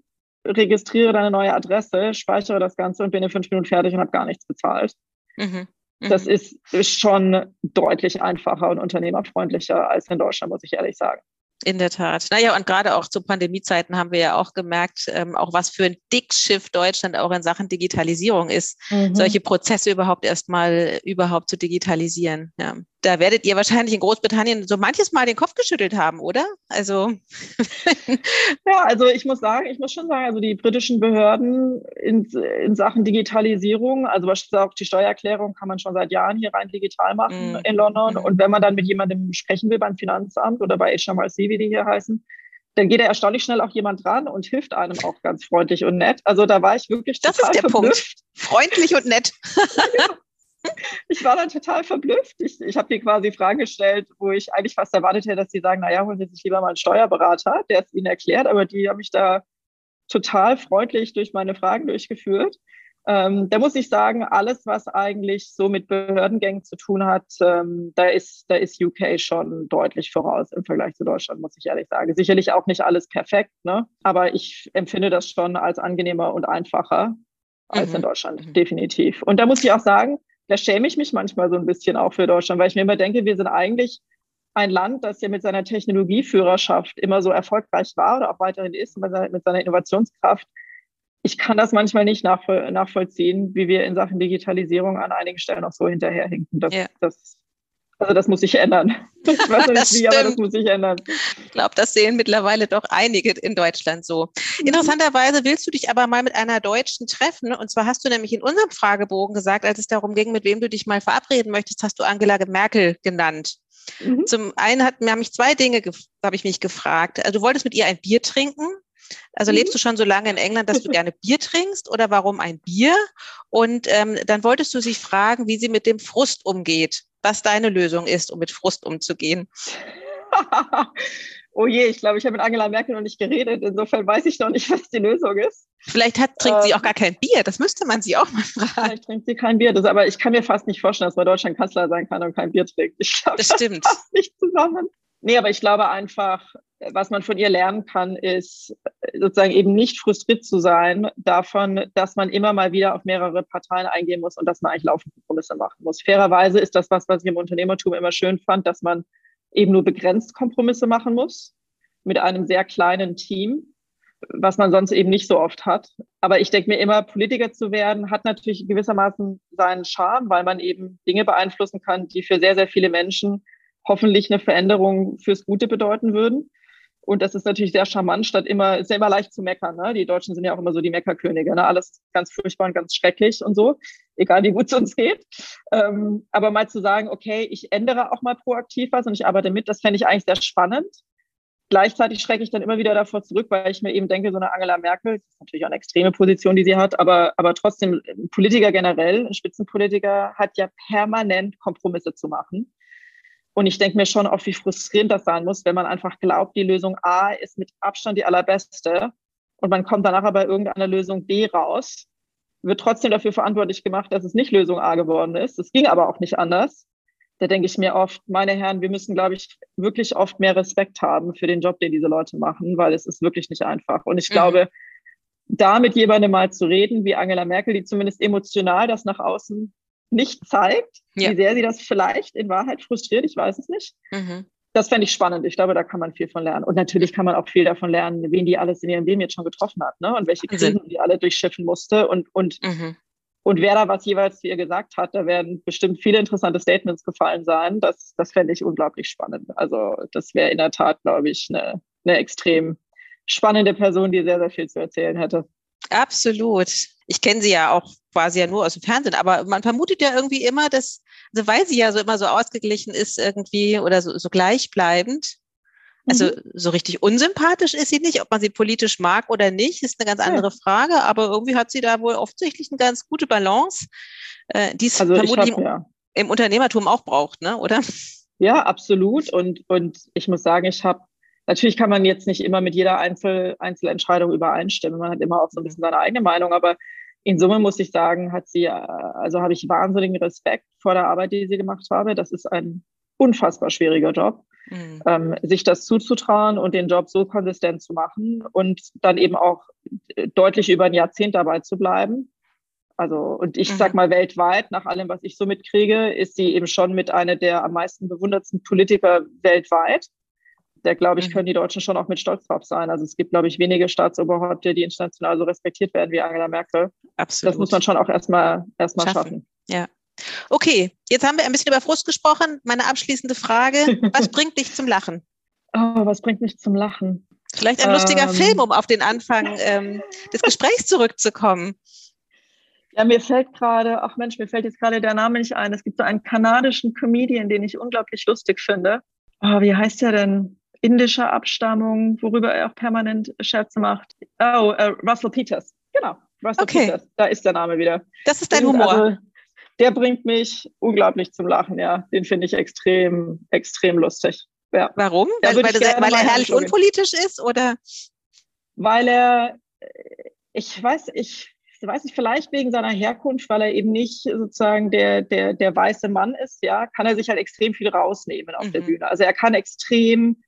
[SPEAKER 1] registriere deine neue Adresse, speichere das Ganze und bin in fünf Minuten fertig und habe gar nichts bezahlt. Mhm. Mhm. Das ist, ist schon deutlich einfacher und unternehmerfreundlicher als in Deutschland, muss ich ehrlich sagen.
[SPEAKER 3] In der Tat. Naja, und gerade auch zu Pandemiezeiten haben wir ja auch gemerkt, ähm, auch was für ein Dickschiff Deutschland auch in Sachen Digitalisierung ist, mhm. solche Prozesse überhaupt erstmal überhaupt zu digitalisieren. Ja. Da werdet ihr wahrscheinlich in Großbritannien so manches Mal den Kopf geschüttelt haben, oder? Also.
[SPEAKER 1] ja, also ich muss sagen, ich muss schon sagen, also die britischen Behörden in, in Sachen Digitalisierung, also auch die Steuererklärung kann man schon seit Jahren hier rein digital machen mm. in London. Mm. Und wenn man dann mit jemandem sprechen will beim Finanzamt oder bei HMRC, wie die hier heißen, dann geht da erstaunlich schnell auch jemand dran und hilft einem auch ganz freundlich und nett. Also da war ich wirklich
[SPEAKER 3] Das ist der verblüfft. Punkt. Freundlich und nett. ja
[SPEAKER 1] ich war dann total verblüfft. Ich, ich habe dir quasi Fragen gestellt, wo ich eigentlich fast erwartet hätte, dass sie sagen, naja, holen Sie sich lieber mal einen Steuerberater, der es Ihnen erklärt. Aber die haben mich da total freundlich durch meine Fragen durchgeführt. Ähm, da muss ich sagen, alles, was eigentlich so mit Behördengängen zu tun hat, ähm, da, ist, da ist UK schon deutlich voraus im Vergleich zu Deutschland, muss ich ehrlich sagen. Sicherlich auch nicht alles perfekt, ne? aber ich empfinde das schon als angenehmer und einfacher als mhm. in Deutschland, mhm. definitiv. Und da muss ich auch sagen, da schäme ich mich manchmal so ein bisschen auch für Deutschland, weil ich mir immer denke, wir sind eigentlich ein Land, das ja mit seiner Technologieführerschaft immer so erfolgreich war oder auch weiterhin ist, mit seiner Innovationskraft. Ich kann das manchmal nicht nachvollziehen, wie wir in Sachen Digitalisierung an einigen Stellen noch so hinterherhinken. Das, ja. das also das muss sich ändern. Ich weiß nicht wie, aber das muss sich ändern.
[SPEAKER 3] Ich glaube, das sehen mittlerweile doch einige in Deutschland so. Interessanterweise willst du dich aber mal mit einer Deutschen treffen. Und zwar hast du nämlich in unserem Fragebogen gesagt, als es darum ging, mit wem du dich mal verabreden möchtest, hast du Angela Merkel genannt. Mhm. Zum einen hat, haben mich zwei Dinge, habe ich mich gefragt. Also du wolltest mit ihr ein Bier trinken. Also mhm. lebst du schon so lange in England, dass du gerne Bier trinkst oder warum ein Bier? Und ähm, dann wolltest du sich fragen, wie sie mit dem Frust umgeht was deine Lösung ist, um mit Frust umzugehen.
[SPEAKER 1] oh je, ich glaube, ich habe mit Angela Merkel noch nicht geredet. Insofern weiß ich noch nicht, was die Lösung ist.
[SPEAKER 3] Vielleicht hat, trinkt ähm, sie auch gar kein Bier. Das müsste man sie auch mal fragen.
[SPEAKER 1] Vielleicht trinkt sie kein Bier. Das, aber ich kann mir fast nicht vorstellen, dass man Deutschland Kanzler sein kann und kein Bier trinkt. Ich
[SPEAKER 3] glaube, das stimmt.
[SPEAKER 1] Das passt nicht zusammen. Nee, aber ich glaube einfach, was man von ihr lernen kann, ist sozusagen eben nicht frustriert zu sein davon, dass man immer mal wieder auf mehrere Parteien eingehen muss und dass man eigentlich laufend Kompromisse machen muss. Fairerweise ist das was, was ich im Unternehmertum immer schön fand, dass man eben nur begrenzt Kompromisse machen muss mit einem sehr kleinen Team, was man sonst eben nicht so oft hat. Aber ich denke mir immer, Politiker zu werden, hat natürlich gewissermaßen seinen Charme, weil man eben Dinge beeinflussen kann, die für sehr, sehr viele Menschen hoffentlich eine Veränderung fürs Gute bedeuten würden. Und das ist natürlich sehr charmant, statt immer, ist ja immer leicht zu meckern. Ne? Die Deutschen sind ja auch immer so die Meckerkönige. Ne? Alles ganz furchtbar und ganz schrecklich und so, egal wie gut es uns geht. Ähm, aber mal zu sagen, okay, ich ändere auch mal proaktiv was und ich arbeite mit, das fände ich eigentlich sehr spannend. Gleichzeitig schrecke ich dann immer wieder davor zurück, weil ich mir eben denke, so eine Angela Merkel, das ist natürlich auch eine extreme Position, die sie hat, aber, aber trotzdem, ein Politiker generell, ein Spitzenpolitiker hat ja permanent Kompromisse zu machen. Und ich denke mir schon auch, wie frustrierend das sein muss, wenn man einfach glaubt, die Lösung A ist mit Abstand die allerbeste und man kommt danach aber irgendeiner Lösung B raus, wird trotzdem dafür verantwortlich gemacht, dass es nicht Lösung A geworden ist. Es ging aber auch nicht anders. Da denke ich mir oft, meine Herren, wir müssen, glaube ich, wirklich oft mehr Respekt haben für den Job, den diese Leute machen, weil es ist wirklich nicht einfach. Und ich mhm. glaube, da mit jemandem mal zu reden, wie Angela Merkel, die zumindest emotional das nach außen nicht zeigt, ja. wie sehr sie das vielleicht in Wahrheit frustriert, ich weiß es nicht. Mhm. Das fände ich spannend. Ich glaube, da kann man viel von lernen. Und natürlich kann man auch viel davon lernen, wen die alles in ihrem Leben jetzt schon getroffen hat, ne? Und welche Krisen die alle durchschiffen musste und, und, mhm. und wer da was jeweils zu ihr gesagt hat. Da werden bestimmt viele interessante Statements gefallen sein. Das, das fände ich unglaublich spannend. Also, das wäre in der Tat, glaube ich, eine, eine extrem spannende Person, die sehr, sehr viel zu erzählen hätte.
[SPEAKER 3] Absolut. Ich kenne sie ja auch quasi ja nur aus dem Fernsehen, aber man vermutet ja irgendwie immer, dass, also weil sie ja so immer so ausgeglichen ist irgendwie oder so, so gleichbleibend. Also mhm. so richtig unsympathisch ist sie nicht, ob man sie politisch mag oder nicht, ist eine ganz andere ja. Frage, aber irgendwie hat sie da wohl offensichtlich eine ganz gute Balance, äh, die es also vermutlich hab, ja. im Unternehmertum auch braucht, ne? oder?
[SPEAKER 1] Ja, absolut. Und, und ich muss sagen, ich habe Natürlich kann man jetzt nicht immer mit jeder Einzel Einzelentscheidung übereinstimmen. Man hat immer auch so ein bisschen seine eigene Meinung, aber in Summe muss ich sagen, hat sie, also habe ich wahnsinnigen Respekt vor der Arbeit, die sie gemacht habe. Das ist ein unfassbar schwieriger Job, mhm. ähm, sich das zuzutrauen und den Job so konsistent zu machen und dann eben auch deutlich über ein Jahrzehnt dabei zu bleiben. Also, und ich mhm. sag mal weltweit, nach allem, was ich so mitkriege, ist sie eben schon mit einer der am meisten bewundertsten Politiker weltweit da glaube ich, mhm. können die Deutschen schon auch mit Stolz drauf sein. Also es gibt, glaube ich, wenige Staatsoberhäupter, die international so respektiert werden wie Angela Merkel. Absolut. Das muss man schon auch erstmal erstmal schaffen. schaffen.
[SPEAKER 3] Ja. Okay, jetzt haben wir ein bisschen über Frust gesprochen. Meine abschließende Frage, was bringt dich zum Lachen?
[SPEAKER 1] Oh, was bringt mich zum Lachen?
[SPEAKER 3] Vielleicht ein lustiger ähm, Film, um auf den Anfang ähm, des Gesprächs zurückzukommen.
[SPEAKER 1] Ja, mir fällt gerade, ach Mensch, mir fällt jetzt gerade der Name nicht ein. Es gibt so einen kanadischen Comedian, den ich unglaublich lustig finde. Oh, wie heißt der denn? Indischer Abstammung, worüber er auch permanent Scherze macht. Oh, uh, Russell Peters. Genau, Russell okay. Peters. Da ist der Name wieder.
[SPEAKER 3] Das ist dein Humor. Also,
[SPEAKER 1] der bringt mich unglaublich zum Lachen, ja. Den finde ich extrem, extrem lustig. Ja.
[SPEAKER 3] Warum? Weil, weil, weil, er herrlich unpolitisch ist oder?
[SPEAKER 1] Weil er, ich weiß, ich weiß nicht, vielleicht wegen seiner Herkunft, weil er eben nicht sozusagen der, der, der weiße Mann ist, ja, kann er sich halt extrem viel rausnehmen auf mhm. der Bühne. Also er kann extrem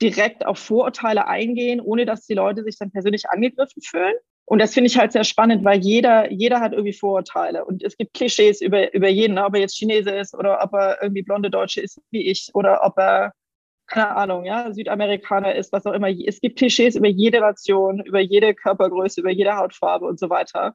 [SPEAKER 1] direkt auf Vorurteile eingehen, ohne dass die Leute sich dann persönlich angegriffen fühlen. Und das finde ich halt sehr spannend, weil jeder, jeder hat irgendwie Vorurteile. Und es gibt Klischees über, über jeden, ob er jetzt Chinese ist oder ob er irgendwie blonde Deutsche ist wie ich oder ob er, keine Ahnung, ja, Südamerikaner ist, was auch immer. Es gibt Klischees über jede Nation, über jede Körpergröße, über jede Hautfarbe und so weiter.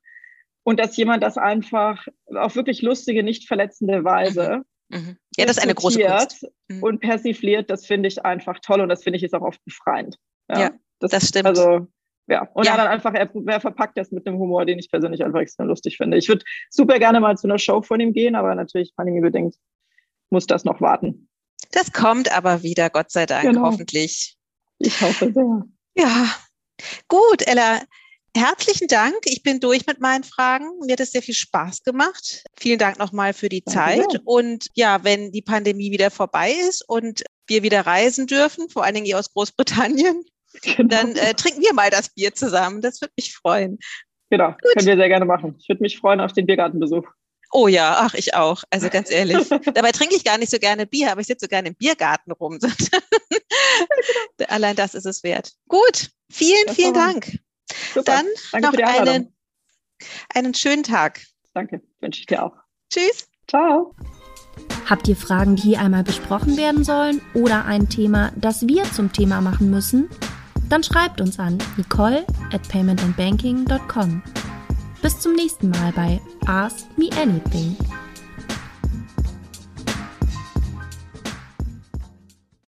[SPEAKER 1] Und dass jemand das einfach auf wirklich lustige, nicht verletzende Weise
[SPEAKER 3] mhm. Ja, das ist eine große Kunst.
[SPEAKER 1] Mhm. Und persifliert, das finde ich einfach toll und das finde ich ist auch oft befreiend.
[SPEAKER 3] Ja, ja das, das, stimmt.
[SPEAKER 1] Also, ja, und ja. dann einfach, er, er verpackt das mit einem Humor, den ich persönlich einfach extrem lustig finde. Ich würde super gerne mal zu einer Show von ihm gehen, aber natürlich pandemiebedingt muss das noch warten.
[SPEAKER 3] Das kommt aber wieder, Gott sei Dank, genau. hoffentlich.
[SPEAKER 1] Ich hoffe sehr.
[SPEAKER 3] Ja, gut, Ella. Herzlichen Dank. Ich bin durch mit meinen Fragen. Mir hat es sehr viel Spaß gemacht. Vielen Dank nochmal für die Danke Zeit. Sehr. Und ja, wenn die Pandemie wieder vorbei ist und wir wieder reisen dürfen, vor allen Dingen ihr aus Großbritannien, Genau. Dann äh, trinken wir mal das Bier zusammen. Das würde mich freuen.
[SPEAKER 1] Genau, Gut. können wir sehr gerne machen. Ich würde mich freuen auf den Biergartenbesuch.
[SPEAKER 3] Oh ja, ach, ich auch. Also ganz ehrlich. Dabei trinke ich gar nicht so gerne Bier, aber ich sitze so gerne im Biergarten rum. Allein das ist es wert. Gut, vielen, vielen Dank. Super. Dann Danke noch einen, einen schönen Tag.
[SPEAKER 1] Danke, wünsche ich dir auch.
[SPEAKER 3] Tschüss.
[SPEAKER 1] Ciao.
[SPEAKER 2] Habt ihr Fragen, die hier einmal besprochen werden sollen oder ein Thema, das wir zum Thema machen müssen? Dann schreibt uns an nicole at paymentandbanking.com. Bis zum nächsten Mal bei Ask Me Anything.